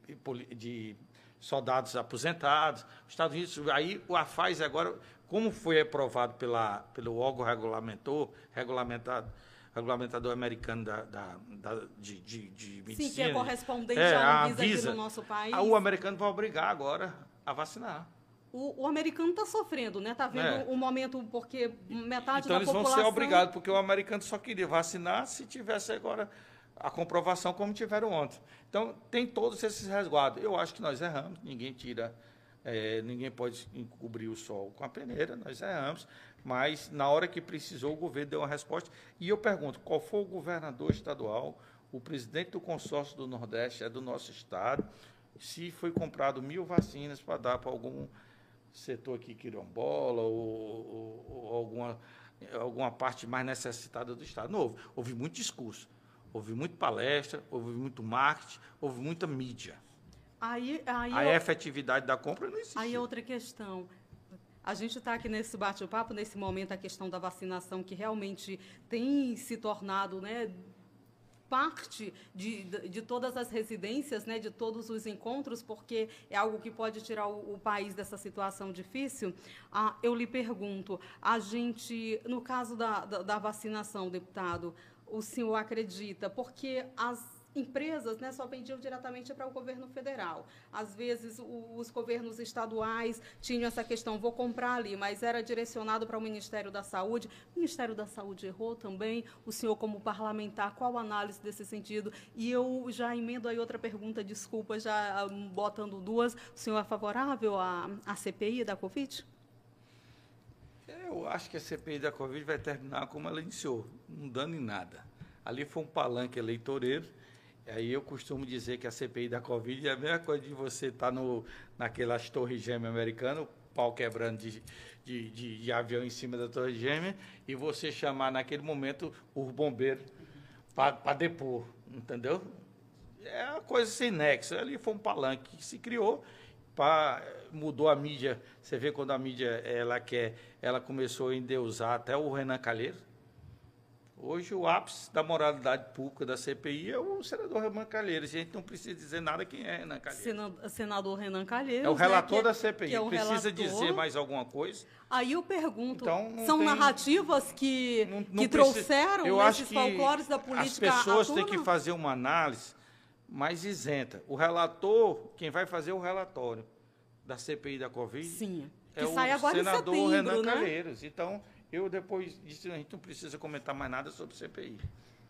de, soldados aposentados. Os Estados Unidos, aí a Pfizer agora, como foi aprovado pela, pelo órgão regulamentor, regulamentado, regulamentador americano da, da, da de, de, de, medicina. Sim, que é correspondente é, à Anvisa, Anvisa aqui no nosso país. O americano vai obrigar agora a vacinar. O, o americano está sofrendo, né? Está vendo É. um momento porque metade Então da eles vão população... ser obrigados, porque o americano só queria vacinar se tivesse agora a comprovação como tiveram ontem. Então tem todos esses resguardos. Eu acho que nós erramos, ninguém tira, é, ninguém pode encobrir o sol com a peneira, nós erramos, mas na hora que precisou o governo deu uma resposta. E eu pergunto, qual foi o governador estadual, o presidente do consórcio do Nordeste, é do nosso estado, se foi comprado mil vacinas para dar para algum setor aqui quilombola ou, ou, ou alguma, alguma parte mais necessitada do Estado. Não houve. Houve muito discurso, houve muita palestra, houve muito marketing, houve muita mídia. Aí, aí, A efetividade da compra não existe. aí outra questão. A gente está aqui nesse bate-papo, nesse momento, a questão da vacinação, que realmente tem se tornado né, parte de, de, todas as residências, né, de todos os encontros, porque é algo que pode tirar o, o país dessa situação difícil. Ah, eu lhe pergunto, a gente, no caso da, da, da vacinação, deputado, o senhor acredita, porque as empresas né, só vendiam diretamente para o governo federal. Às vezes, o- os governos estaduais tinham essa questão, vou comprar ali, mas era direcionado para o Ministério da Saúde. O Ministério da Saúde errou também. O senhor, como parlamentar, qual a análise desse sentido? E eu já emendo aí outra pergunta, desculpa, já ah, botando duas. O senhor é favorável à, à CPI da Covid? Eu acho que a CPI da Covid vai terminar como ela iniciou, não dando em nada. Ali foi um palanque eleitoreiro. Aí eu costumo dizer que a CPI da Covid é a mesma coisa de você estar no, naquelas torres gêmeas americanas, pau quebrando de, de, de, de avião em cima da torre gêmea, e você chamar naquele momento os bombeiros para depor, entendeu? É uma coisa sem nexo. Ali foi um palanque que se criou, pra, mudou a mídia. Você vê quando a mídia ela quer, ela começou a endeusar até o Renan Calheiros. Hoje o ápice da moralidade pública da CPI é o senador Renan Calheiros. A gente não precisa dizer nada quem é Renan Calheiros. Sena- Senador Renan Calheiros. É o né, relator que da CPI. é Precisa relator. dizer mais alguma coisa? Aí eu pergunto, Então, são tem- narrativas que, Não- não que precisa- trouxeram Eu esses acho que folclores da política As pessoas têm que fazer uma análise mais isenta. O relator, quem vai fazer o relatório da CPI da Covid Sim, é o senador setembro, Renan né? Calheiros. Então, eu depois disso, a gente não precisa comentar mais nada sobre CPI.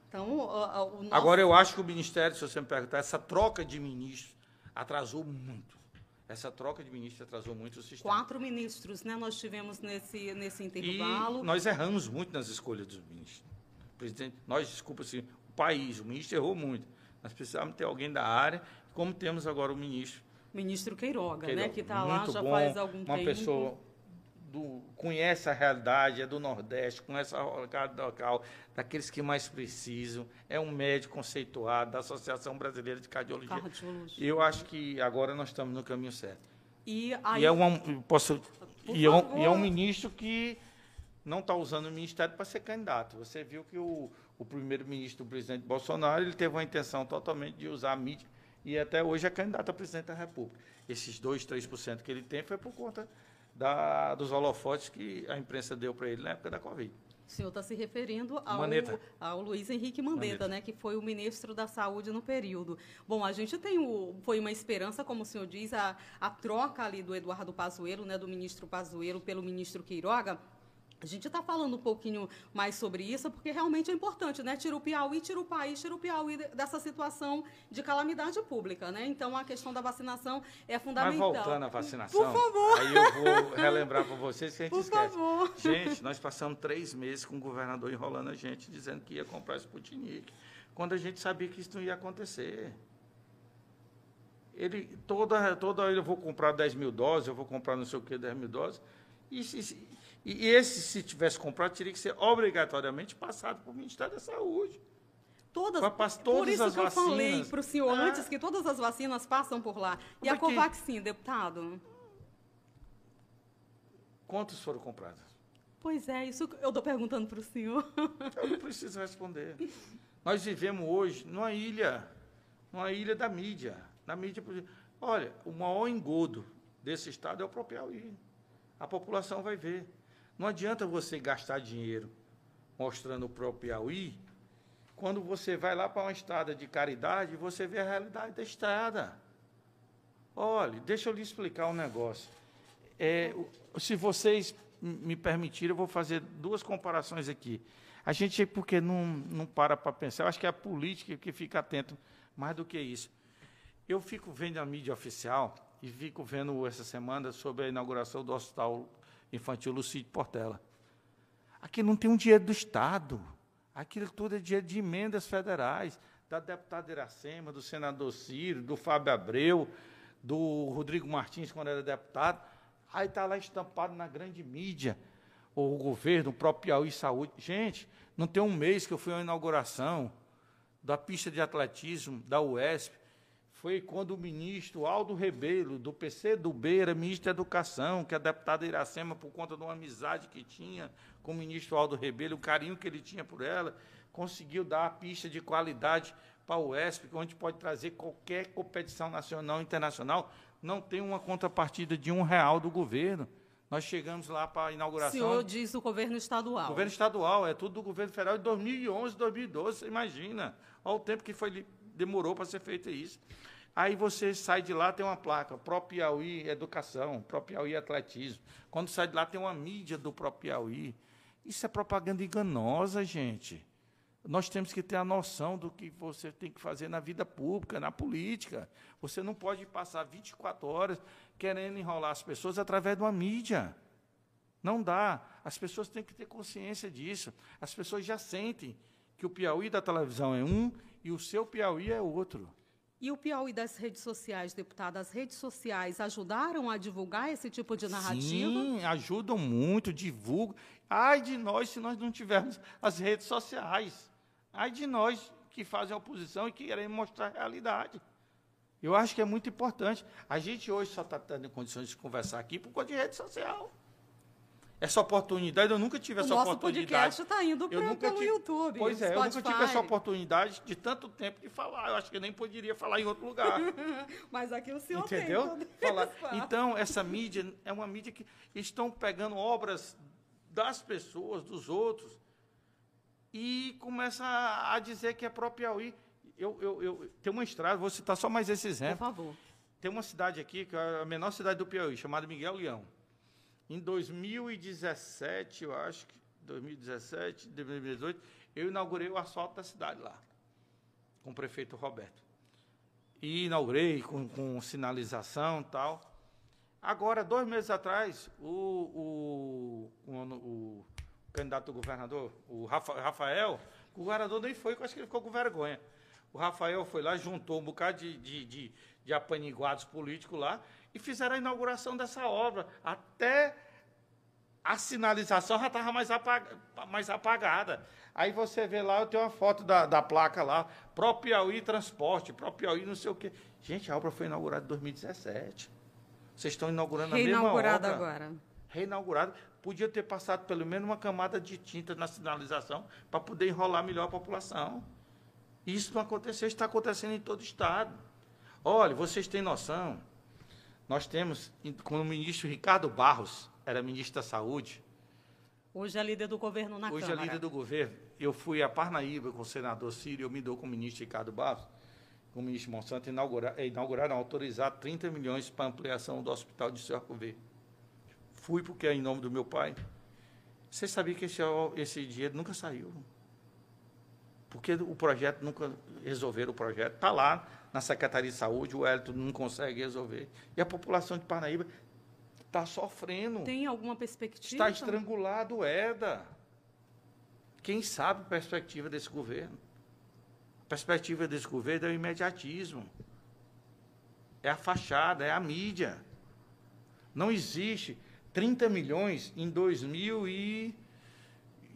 Então, o, o- nosso- Agora, eu acho que o Ministério, se você me perguntar, essa troca de ministros atrasou muito. Essa troca de ministros atrasou muito o sistema. quatro ministros, né? Nós tivemos nesse, nesse E intervalo. nós erramos muito nas escolhas dos ministros. Presidente, nós, desculpa assim, o país, o ministro errou muito. Nós precisávamos ter alguém da área, como temos agora o ministro. Ministro Queiroga, Queiroga. né? Que está lá já bom, faz algum uma tempo. pessoa do, conhece a realidade, é do Nordeste, conhece a realidade local, daqueles que mais precisam, é um médico conceituado da Associação Brasileira de Cardiologia. Cardiologia. Eu acho que agora nós estamos no caminho certo. E aí, E é, uma, posso, e, é um, e é um ministro que não está usando o ministério para ser candidato. Você viu que o, o primeiro-ministro do presidente Bolsonaro ele teve uma intenção totalmente de usar a mídia e até hoje é candidato a presidente da República. Esses 2, 3% que ele tem foi por conta da, dos holofotes que a imprensa deu para ele na época da Covid. O senhor está se referindo ao, ao, Luiz Henrique Mandetta, né, que foi o ministro da Saúde no período. Bom, a gente tem o, foi uma esperança, como o senhor diz, a, a troca ali do Eduardo Pazuello, né, do ministro Pazuello pelo ministro Queiroga, a gente está falando um pouquinho mais sobre isso, porque realmente é importante, né? Tira o Piauí, tira o país, tira o Piauí dessa situação de calamidade pública, né? Então, a questão da vacinação é fundamental. Mas voltando à vacinação, Por favor. aí eu vou relembrar para vocês que a gente Por esquece. Favor. Gente, nós passamos três meses com o governador enrolando a gente, dizendo que ia comprar Sputnik, quando a gente sabia que isso não ia acontecer. Ele, toda, toda eu vou comprar 10 mil doses, eu vou comprar não sei o que, 10 mil doses, e, e e esse, se tivesse comprado, teria que ser obrigatoriamente passado para o Ministério da Saúde. Todas, todas por isso que eu vacinas. falei para o senhor é. antes que todas as vacinas passam por lá. E a Covaxin, deputado? Quantos foram comprados? Pois é, isso eu estou perguntando para o senhor. [laughs] Eu não preciso responder. Nós vivemos hoje numa ilha, numa ilha da mídia. Na mídia, olha, o maior engodo desse estado é o próprio Piauí. A população vai ver. Não adianta você gastar dinheiro mostrando o próprio Piauí, quando você vai lá para uma estrada de caridade, você vê a realidade da estrada. Olha, deixa eu lhe explicar um negócio. É, se vocês me permitirem, eu vou fazer duas comparações aqui. A gente, porque não, não para para pensar, eu acho que é a política que fica atento mais do que isso. Eu fico vendo a mídia oficial e fico vendo essa semana sobre a inauguração do Hospital Infantil Lucídio Portela. Aqui não tem um dinheiro do Estado. Aquilo tudo é dinheiro de emendas federais, da deputada Iracema, do senador Ciro, do Fábio Abreu, do Rodrigo Martins, quando era deputado. Aí está lá estampado na grande mídia, o governo, o próprio Piauí Saúde. Gente, não tem um mês que eu fui à inauguração da pista de atletismo da UESP, foi quando o ministro Aldo Rebelo, do PCdoB, era ministro da Educação, que a deputada Iracema, por conta de uma amizade que tinha com o ministro Aldo Rebelo, o carinho que ele tinha por ela, conseguiu dar a pista de qualidade para o UESP, onde pode trazer qualquer competição nacional e internacional, não tem uma contrapartida de um real do governo. Nós chegamos lá para a inauguração. O senhor diz o governo estadual. Governo estadual, é tudo do governo federal de 2011, 2012, você imagina. Olha o tempo que foi, demorou para ser feito isso. Aí você sai de lá, tem uma placa, próprio Piauí Educação, próprio Piauí Atletismo. Quando sai de lá, tem uma mídia do próprio Piauí. Isso é propaganda enganosa, gente. Nós temos que ter a noção do que você tem que fazer na vida pública, na política. Você não pode passar 24 horas querendo enrolar as pessoas através de uma mídia. Não dá. As pessoas têm que ter consciência disso. As pessoas já sentem que o Piauí da televisão é um e o seu Piauí é outro. E o Piauí das redes sociais, deputada, as redes sociais ajudaram a divulgar esse tipo de narrativa? Sim, ajudam muito, divulgam. Ai de nós se nós não tivermos as redes sociais. Ai de nós que fazem oposição e que queremos mostrar a realidade. Eu acho que é muito importante. A gente hoje só está tendo condições de conversar aqui por conta de rede social essa oportunidade, eu nunca tive o essa oportunidade. O podcast está indo pra, pelo tive, YouTube. Pois é, Spotify. eu nunca tive essa oportunidade de tanto tempo de falar. Eu acho que eu nem poderia falar em outro lugar. [laughs] Mas aqui o senhor Entendeu? tem. Falar. Então, essa mídia é uma mídia que estão pegando obras das pessoas, dos outros, e começa a, dizer que é próprio Piauí. Eu, eu, eu, tem uma estrada, vou citar só mais esse exemplo. Por favor. Tem uma cidade aqui, que é a menor cidade do Piauí, chamada Miguel Leão. Em 2017, eu acho que 2017, 2018, eu inaugurei o asfalto da cidade lá, com o prefeito Roberto. E inaugurei com, com sinalização e tal. Agora, dois meses atrás, o, o, o, o candidato do governador, o Rafael, o governador nem foi, eu acho que ele ficou com vergonha. O Rafael foi lá, juntou um bocado de, de, de, de apaniguados políticos lá e fizeram a inauguração dessa obra. Até a sinalização já estava mais, apag mais apagada. Aí você vê lá, eu tenho uma foto da, da placa lá, próprio Piauí Transporte, próprio Piauí não sei o quê. Gente, a obra foi inaugurada em 2017. Vocês estão inaugurando a mesma obra. Reinaugurada agora. Reinaugurada. Podia ter passado pelo menos uma camada de tinta na sinalização para poder enrolar melhor a população. Isso não aconteceu, está acontecendo em todo o Estado. Olha, vocês têm noção, nós temos, quando o ministro Ricardo Barros era ministro da Saúde, Hoje é líder do governo na Hoje Câmara. Hoje é líder do governo. Eu fui a Parnaíba com o senador Círio, eu me dou com o ministro Ricardo Barros, com o ministro Monsanto, inaugurar, é, inauguraram, autorizar 30 milhões para ampliação do hospital de Cerco Verde. Fui porque é em nome do meu pai. Você sabia que esse, esse dinheiro nunca saiu? Porque o projeto nunca resolveram o projeto. Está lá na Secretaria de Saúde, o Hélito não consegue resolver. E a população de Parnaíba está sofrendo. Tem alguma perspectiva? Está estrangulado o EDA. Quem sabe a perspectiva desse governo? A perspectiva desse governo é o imediatismo. É a fachada, é a mídia. Não existe 30 milhões em 2000 e,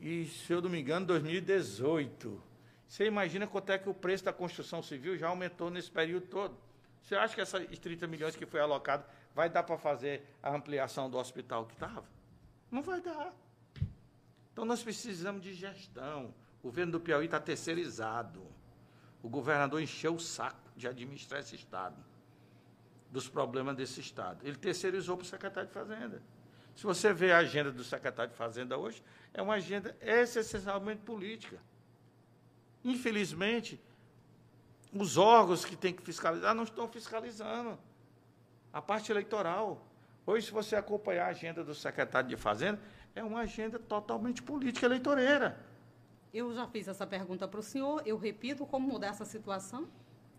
e se eu não me engano, 2018. Você imagina quanto é que o preço da construção civil já aumentou nesse período todo? Você acha que esses 30 milhões que foi alocado vai dar para fazer a ampliação do hospital que estava? Não vai dar. Então nós precisamos de gestão. O governo do Piauí está terceirizado. O governador encheu o saco de administrar esse Estado, dos problemas desse Estado. Ele terceirizou para o secretário de Fazenda. Se você vê a agenda do secretário de Fazenda hoje, é uma agenda essencialmente política. Infelizmente, os órgãos que têm que fiscalizar não estão fiscalizando a parte eleitoral. Hoje, se você acompanhar a agenda do secretário de Fazenda, é uma agenda totalmente política eleitoreira. Eu já fiz essa pergunta para o senhor, eu repito, como mudar essa situação?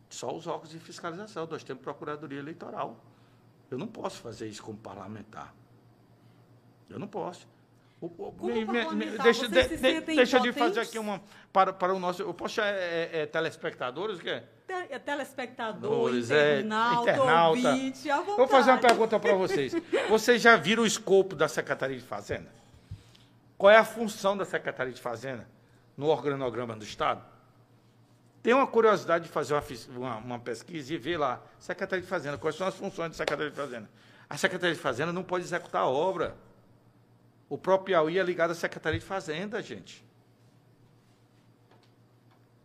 Só os órgãos de fiscalização. Nós temos Procuradoria Eleitoral. Eu não posso fazer isso como parlamentar. Eu não posso. O, me, me, deixa de, de, deixa de fazer aqui uma para, para o nosso. Eu posso é, é, é telespectadores, o que é? é telespectadores, é, internauta, internauta. Ouvinte, Vou fazer uma pergunta para vocês. Vocês já viram o escopo da Secretaria de Fazenda? Qual é a função da Secretaria de Fazenda no organograma do Estado? Tem uma curiosidade de fazer uma, uma, uma pesquisa e ver lá, Secretaria de Fazenda, quais são as funções da Secretaria de Fazenda? A Secretaria de Fazenda não pode executar a obra. O próprio Piauí é ligado à Secretaria de Fazenda, gente.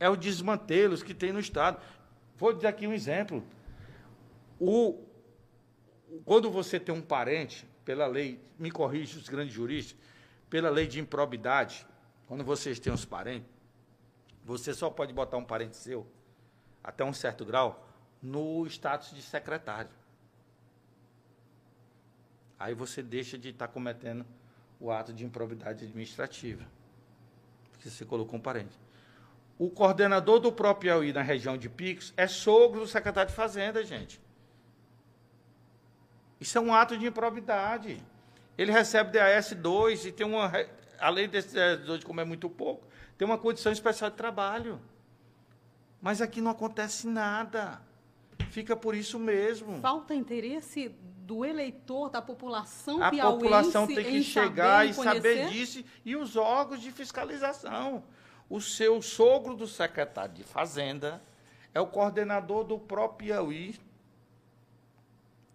É o desmantelos que tem no Estado. Vou dizer aqui um exemplo. O, quando você tem um parente, pela lei, me corrija os grandes juristas, pela lei de improbidade, quando vocês têm os parentes, você só pode botar um parente seu, até um certo grau, no status de secretário. Aí você deixa de estar cometendo o ato de improbidade administrativa, porque você colocou um parente. O coordenador do próprio Piauí na região de Picos é sogro do secretário de Fazenda, gente. Isso é um ato de improbidade. Ele recebe DAS 2 e tem uma, além desse DAS 2, como é muito pouco, tem uma condição especial de trabalho. Mas aqui não acontece nada. Fica por isso mesmo. Falta interesse do eleitor, da população a piauense. A população tem que chegar e saber disso e os órgãos de fiscalização. O seu sogro do secretário de Fazenda é o coordenador do próprio Piauí,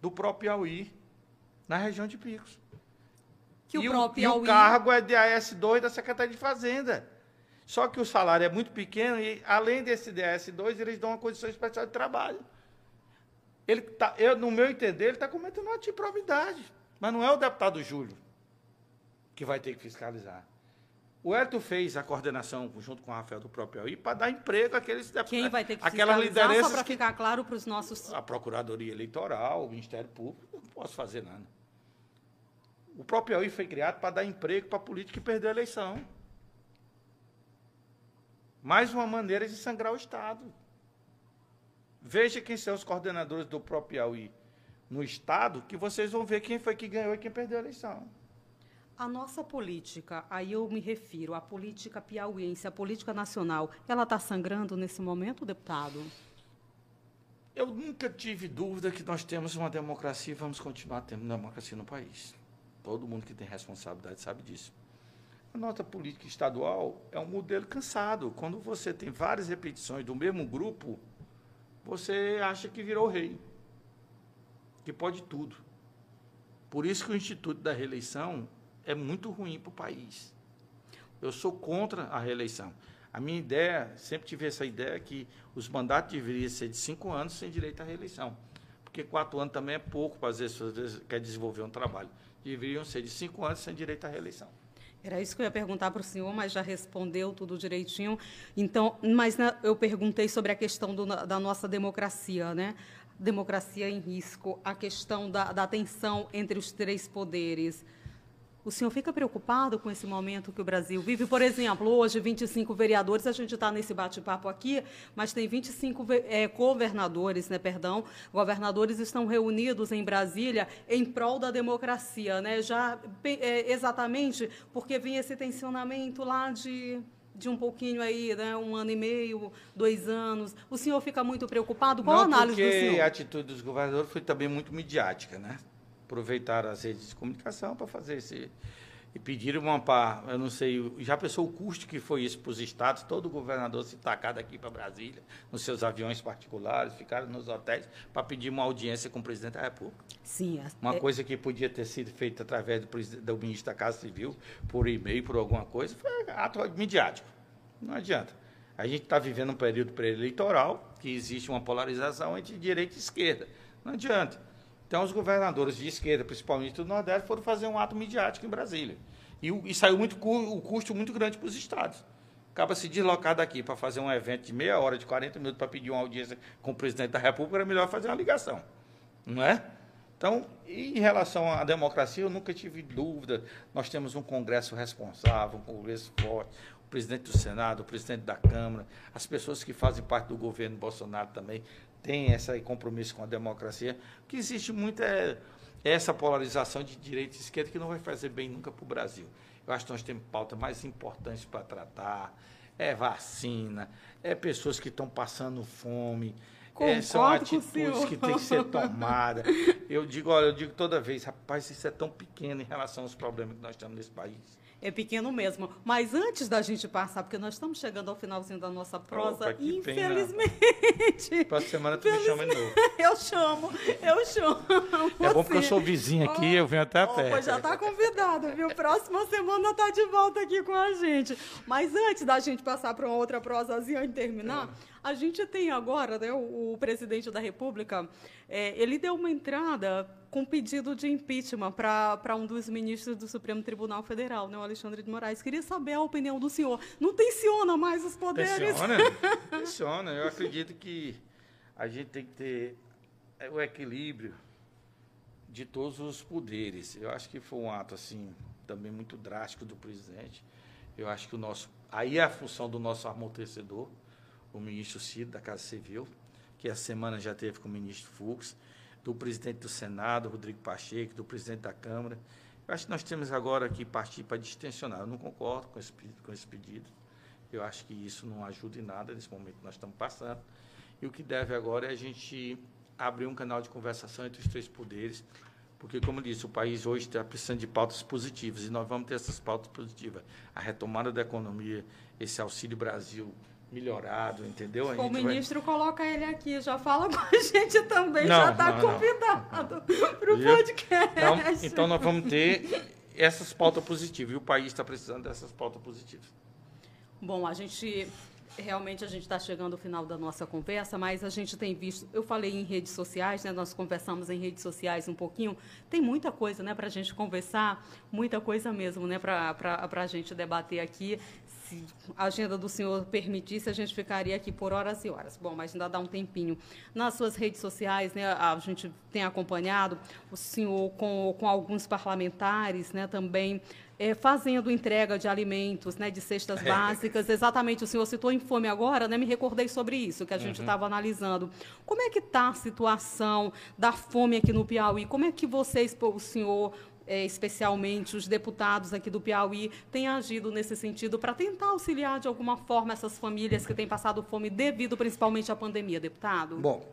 do próprio Piauí, na região de Picos. Que e, o, o, Piauí... e o cargo é de AS2 da Secretaria de Fazenda. Só que o salário é muito pequeno e, além desse DS2, eles dão uma condição especial de trabalho. Ele tá, eu, no meu entender, ele está cometendo uma improbidade. Mas não é o deputado Júlio que vai ter que fiscalizar. O Hélio fez a coordenação junto com o Rafael do próprio Piauí para dar emprego àqueles deputados. Quem vai ter que aquelas lideranças só para ficar claro para os nossos... A Procuradoria Eleitoral, o Ministério Público, não posso fazer nada. O próprio Piauí foi criado para dar emprego para a política que perdeu a eleição. Mais uma maneira de sangrar o Estado. Veja quem são os coordenadores do próprio Piauí no Estado, que vocês vão ver quem foi que ganhou e quem perdeu a eleição. A nossa política, aí eu me refiro à política piauiense, a política nacional, ela está sangrando nesse momento, deputado? Eu nunca tive dúvida que nós temos uma democracia e vamos continuar tendo democracia no país. Todo mundo que tem responsabilidade sabe disso. A nossa política estadual é um modelo cansado. Quando você tem várias repetições do mesmo grupo, você acha que virou rei, que pode tudo. Por isso que o Instituto da Reeleição é muito ruim para o país. Eu sou contra a reeleição. A minha ideia, sempre tive essa ideia que os mandatos deveriam ser de cinco anos sem direito à reeleição. Porque quatro anos também é pouco para, às vezes, quer desenvolver um trabalho. Deveriam ser de cinco anos sem direito à reeleição. Era isso que eu ia perguntar para o senhor, mas já respondeu tudo direitinho. Então, mas né, eu perguntei sobre a questão do, da nossa democracia, né? Democracia em risco, a questão da, da tensão entre os três poderes. O senhor fica preocupado com esse momento que o Brasil vive? Por exemplo, hoje, 25 vereadores, a gente está nesse bate-papo aqui, mas tem 25 é, governadores, né, perdão, governadores estão reunidos em Brasília em prol da democracia, né? Já é, exatamente porque vem esse tensionamento lá de de um pouquinho aí, né, um ano e meio, dois anos. O senhor fica muito preocupado? Qual Não, a análise do senhor? A atitude dos governadores foi também muito midiática, né? Aproveitaram as redes de comunicação para fazer esse. E pediram uma par, eu não sei, já pensou o custo que foi isso para os estados, todo governador se tacar daqui para Brasília, nos seus aviões particulares, ficaram nos hotéis para pedir uma audiência com o presidente da República. Sim. Uma é... coisa que podia ter sido feita através do, do ministro da Casa Civil, por e-mail, por alguma coisa, foi ato midiático. Não adianta. A gente está vivendo um período pré-eleitoral, que existe uma polarização entre direita e esquerda. Não adianta. Então, os governadores de esquerda, principalmente do Nordeste, foram fazer um ato midiático em Brasília. E, e saiu muito, o custo muito grande para os estados. Acaba se deslocar daqui para fazer um evento de meia hora, de 40 minutos, para pedir uma audiência com o presidente da República, era melhor fazer uma ligação. Não é? Então, em relação à democracia, eu nunca tive dúvida. Nós temos um Congresso responsável, um Congresso forte, o presidente do Senado, o presidente da Câmara, as pessoas que fazem parte do governo Bolsonaro também tem esse compromisso com a democracia, que existe muita é, essa polarização de direita e esquerda que não vai fazer bem nunca para o Brasil. Eu acho que nós temos pauta mais importante para tratar, é vacina, é pessoas que estão passando fome, é, são atitudes que têm que ser tomadas. Eu digo, olha, eu digo toda vez, rapaz, isso é tão pequeno em relação aos problemas que nós temos nesse país é pequeno mesmo. Mas antes da gente passar, porque nós estamos chegando ao finalzinho da nossa prosa, Opa, infelizmente. [laughs] Próxima semana tu me chama de novo. [laughs] Eu chamo, eu chamo. É bom porque eu sou vizinho aqui, oh, eu venho até oh, perto. já está convidado, viu? Próxima semana tá de volta aqui com a gente. Mas antes da gente passar para uma outra prosazinha e terminar, é. a gente tem agora, né, o, o presidente da República, é, ele deu uma entrada com pedido de impeachment para um dos ministros do Supremo Tribunal Federal, né, o Alexandre de Moraes. Queria saber a opinião do senhor. Não tensiona mais os poderes? Tensiona, [laughs] tensiona. Eu acredito que a gente tem que ter é, o equilíbrio de todos os poderes. Eu acho que foi um ato assim também muito drástico do presidente. Eu acho que o nosso aí é a função do nosso amortecedor, o ministro Cid da Casa Civil, que a semana já teve com o ministro Fux do presidente do Senado, Rodrigo Pacheco, do presidente da Câmara. Eu acho que nós temos agora que partir para distensionar. Eu não concordo com esse, com esse pedido. Eu acho que isso não ajuda em nada nesse momento que nós estamos passando. E o que deve agora é a gente abrir um canal de conversação entre os três poderes, porque, como eu disse, o país hoje está precisando de pautas positivas e nós vamos ter essas pautas positivas. A retomada da economia, esse Auxílio Brasil melhorado, entendeu? o ministro vai... coloca ele aqui, já fala com a [laughs] gente também, não, já está convidado [laughs] para o podcast. Então, então, nós vamos ter essas pautas positivas, e o país está precisando dessas pautas positivas. Bom, a gente realmente a gente está chegando ao final da nossa conversa, mas a gente tem visto, eu falei em redes sociais, né, nós conversamos em redes sociais um pouquinho, tem muita coisa né, para a gente conversar, muita coisa mesmo né, para a gente debater aqui se a agenda do senhor permitisse, a gente ficaria aqui por horas e horas. Bom, mas ainda dá um tempinho. Nas suas redes sociais, né, a gente tem acompanhado o senhor com, com alguns parlamentares né, também é, fazendo entrega de alimentos, né, de cestas é. básicas. Exatamente, o senhor citou em fome agora, né, me recordei sobre isso, que a gente estava uhum. analisando. Como é que está a situação da fome aqui no Piauí? Como é que vocês, o senhor, é, especialmente os deputados aqui do Piauí, têm agido nesse sentido para tentar auxiliar de alguma forma essas famílias que têm passado fome devido principalmente à pandemia, deputado? Bom,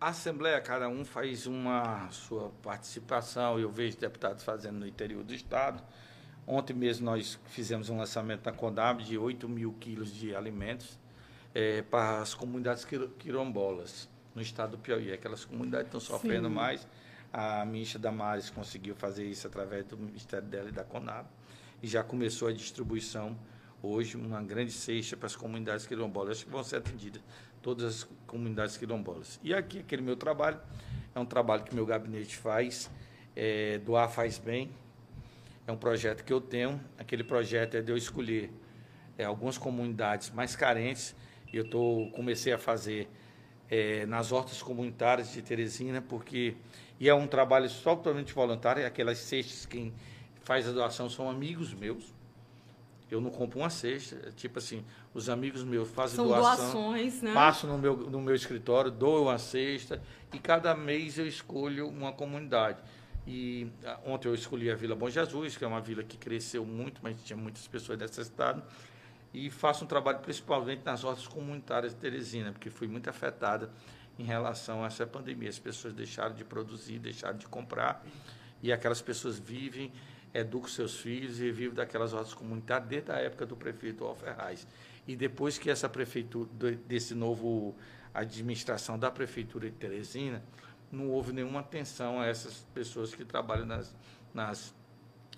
a Assembleia, cada um faz uma sua participação, eu vejo deputados fazendo no interior do Estado. Ontem mesmo nós fizemos um lançamento na Condab de 8 mil quilos de alimentos é, para as comunidades quilombolas no estado do Piauí. Aquelas comunidades estão sofrendo Sim. mais a ministra Damares conseguiu fazer isso através do Ministério dela e da Conab. E já começou a distribuição hoje, uma grande cesta para as comunidades quilombolas. Acho que vão ser atendidas todas as comunidades quilombolas. E aqui, aquele meu trabalho, é um trabalho que meu gabinete faz, é, doar faz bem. é um projeto que eu tenho. Aquele projeto é de eu escolher é, algumas comunidades mais carentes. E eu tô, comecei a fazer é, nas hortas comunitárias de Teresina, porque e é um trabalho totalmente voluntário. Aquelas cestas, quem faz a doação são amigos meus. Eu não compro uma cesta. É tipo assim, os amigos meus fazem São doação. doações, né? Passo no meu, no meu escritório, dou uma cesta. E cada mês eu escolho uma comunidade. E ah, ontem eu escolhi a Vila Bom Jesus, que é uma vila que cresceu muito, mas tinha muitas pessoas necessitadas. E faço um trabalho principalmente nas hortas comunitárias de Teresina, porque fui muito afetada em relação a essa pandemia. As pessoas deixaram de produzir, deixaram de comprar, e aquelas pessoas vivem, educam seus filhos e vivem daquelas hortas comunitárias desde a época do prefeito Alferraz. E depois que essa prefeitura, desse novo administração da prefeitura de Teresina, não houve nenhuma atenção a essas pessoas que trabalham nas, nas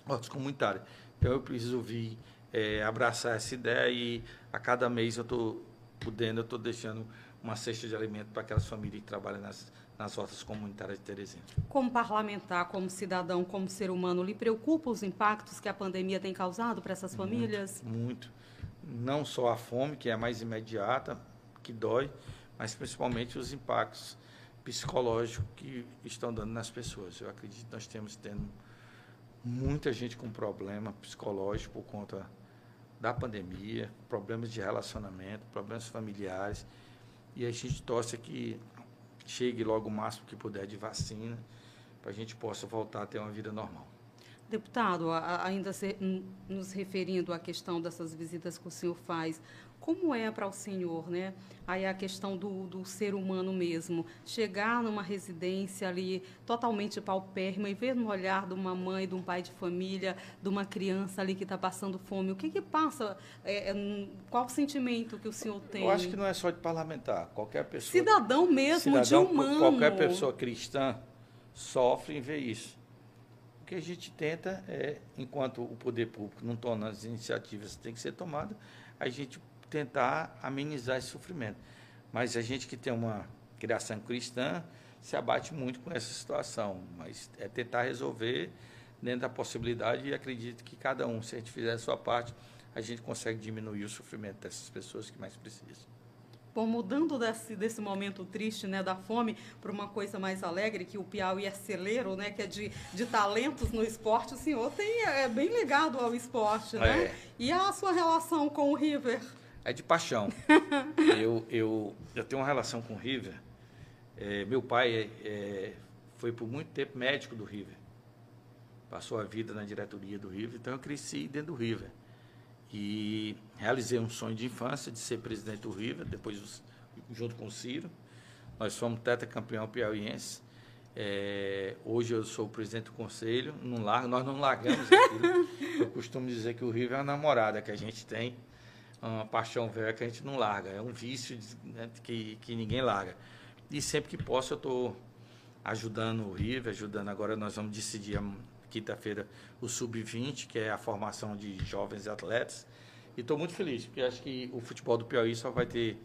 hortas comunitárias. Então eu preciso vir é, abraçar essa ideia e a cada mês eu estou podendo, eu estou deixando uma cesta de alimento para aquelas famílias que trabalham nas, nas hortas comunitárias de Teresina. Como parlamentar, como cidadão, como ser humano, lhe preocupa os impactos que a pandemia tem causado para essas famílias? Muito, muito. Não só a fome, que é a mais imediata, que dói, mas principalmente os impactos psicológicos que estão dando nas pessoas. Eu acredito que nós temos tendo muita gente com problema psicológico por conta da pandemia, problemas de relacionamento, problemas familiares. E a gente torce que chegue logo o máximo que puder de vacina, para a gente possa voltar a ter uma vida normal. Deputado, ainda nos referindo à questão dessas visitas que o senhor faz, como é para o senhor, né? Aí a questão do, do ser humano mesmo, chegar numa residência ali totalmente paupérrima e ver no olhar de uma mãe, de um pai de família, de uma criança ali que está passando fome, o que que passa? É, é, qual o sentimento que o senhor tem? Eu acho que não é só de parlamentar, qualquer pessoa. Cidadão mesmo, cidadão, de humano. Qualquer pessoa cristã sofre em ver isso. Que a gente tenta é, enquanto o poder público não toma as iniciativas que têm que ser tomadas, a gente tentar amenizar esse sofrimento. Mas a gente que tem uma criação cristã se abate muito com essa situação, mas é tentar resolver dentro da possibilidade e acredito que cada um, se a gente fizer a sua parte, a gente consegue diminuir o sofrimento dessas pessoas que mais precisam. Bom, mudando desse, desse momento triste, né, da fome, para uma coisa mais alegre, que o Piauí é celeiro, né, que é de, de talentos no esporte, o senhor tem, é bem ligado ao esporte, né? É. E a sua relação com o River? é de paixão. [laughs] eu, eu, eu tenho uma relação com o River. É, meu pai é, é, foi por muito tempo médico do River. Passou a vida na diretoria do River, então eu cresci dentro do River. E realizei um sonho de infância de ser presidente do River, depois junto com o Ciro. Nós fomos tetracampeão piauiense. É, hoje eu sou o presidente do conselho, não largo, nós não largamos aquilo. [laughs] Eu costumo dizer que o River é uma namorada que a gente tem uma paixão velha que a gente não larga. É um vício né, que, que ninguém larga. E sempre que posso, eu estou ajudando o River, ajudando. Agora nós vamos decidir quinta-feira o Sub-20, que é a formação de jovens atletas. E estou muito feliz, porque acho que o futebol do Piauí só vai ter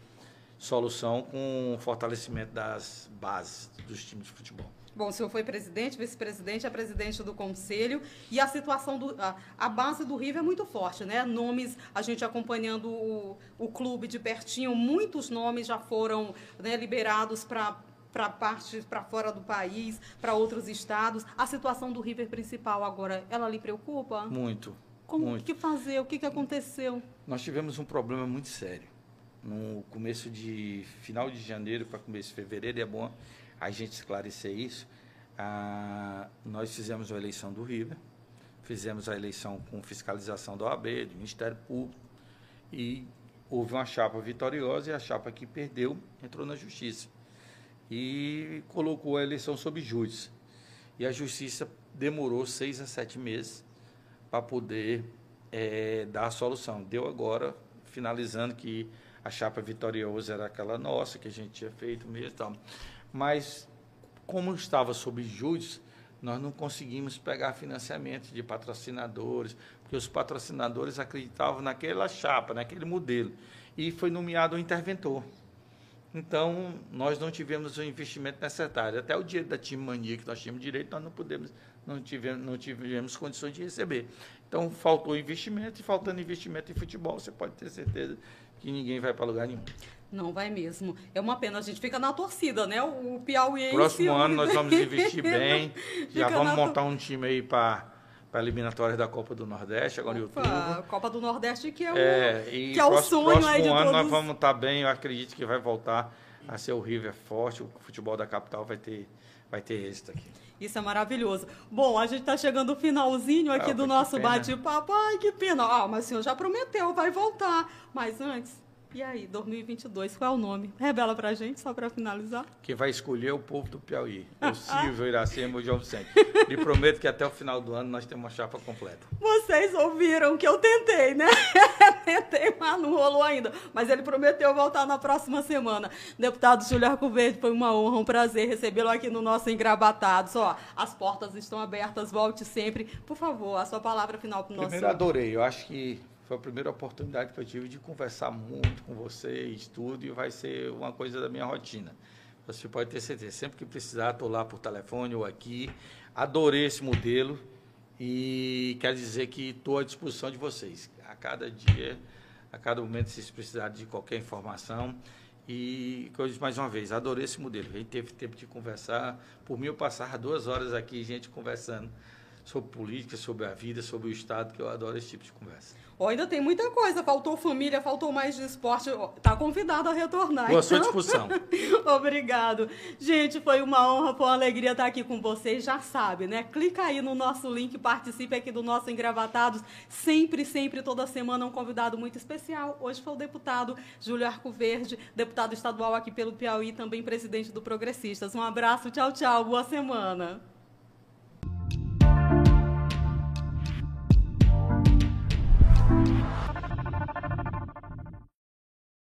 solução com o fortalecimento das bases dos times de futebol. Bom, o senhor foi presidente, vice-presidente, é presidente do conselho e a situação do a, a, base do River é muito forte, né? Nomes, a gente acompanhando o, o clube de pertinho, muitos nomes já foram né, liberados para para parte para fora do país, para outros estados. A situação do River principal agora, ela lhe preocupa? Muito. Como muito. que fazer? O que, que aconteceu? Nós tivemos um problema muito sério. No começo de final de janeiro para começo de fevereiro, é bom a gente esclarecer isso, ah, nós fizemos a eleição do River, fizemos a eleição com fiscalização da OAB, do Ministério Público, e houve uma chapa vitoriosa e a chapa que perdeu entrou na Justiça e colocou a eleição sob júdice. E a Justiça demorou seis a sete meses para poder é, dar a solução. Deu agora, finalizando que a chapa vitoriosa era aquela nossa, que a gente tinha feito mesmo. Tal mas como estava sob júdice, nós não conseguimos pegar financiamento de patrocinadores, porque os patrocinadores acreditavam naquela chapa, naquele modelo. E foi nomeado um interventor. Então, nós não tivemos o investimento necessário. Até o dia da time mania que nós tínhamos direito, nós não pudemos, não tivemos, não tivemos condições de receber. Então, faltou investimento, e faltando investimento em futebol, você pode ter certeza que ninguém vai para lugar nenhum. Não vai mesmo. É uma pena, a gente fica na torcida, né? O Piauí. Próximo [laughs] ano nós vamos investir bem. já vamos montar um time aí para para eliminatórias da Copa do Nordeste, agora Opa, em outubro. Copa do Nordeste que é o, é, que é o próximo, sonho próximo aí de ano todos. nós vamos estar tá bem, eu acredito que vai voltar a ser o River forte, o futebol da capital vai ter, vai ter êxito aqui. Isso é maravilhoso. Bom, a gente está chegando no finalzinho aqui ah, do nosso bate-papo. Ai, que pena. Ah, mas o senhor já prometeu, vai voltar. Mas antes, e aí, 2022, qual é o nome? Revela pra gente, só para finalizar. Que vai escolher o povo do Piauí. [laughs] O Silvio, Iracema e o João Vicente. Lhe prometo que até o final do ano nós temos uma chapa completa. Vocês ouviram que eu tentei, né? [laughs] tentei, mas não rolou ainda. Mas ele prometeu voltar na próxima semana. Deputado Júlio Arco Verde, foi uma honra, um prazer recebê-lo aqui no nosso Engravatados. Ó, as portas estão abertas, volte sempre. Por favor, a sua palavra final para o nosso... Primeiro, adorei. Eu acho que foi a primeira oportunidade que eu tive de conversar muito com vocês, tudo, e vai ser uma coisa da minha rotina. Você pode ter certeza, sempre que precisar, estou lá por telefone ou aqui. Adorei esse modelo e quero dizer que estou à disposição de vocês. A cada dia, a cada momento, se precisarem de qualquer informação. E, eu mais uma vez, adorei esse modelo. A gente teve tempo de conversar. Por mim, eu passava duas horas aqui, gente conversando sobre política, sobre a vida, sobre o Estado, que eu adoro esse tipo de conversa. Oh, ainda tem muita coisa, faltou família, faltou mais de esporte. Está convidado a retornar. Boa então. sua discussão. [laughs] Obrigado. Gente, foi uma honra, foi uma alegria estar aqui com vocês. Já sabe, né? Clica aí no nosso link, participe aqui do nosso Engravatados. Sempre, sempre, toda semana, um convidado muito especial. Hoje foi o deputado Júlio Arco Verde, deputado estadual aqui pelo Piauí, também presidente do Progressistas. Um abraço, tchau, tchau, boa semana.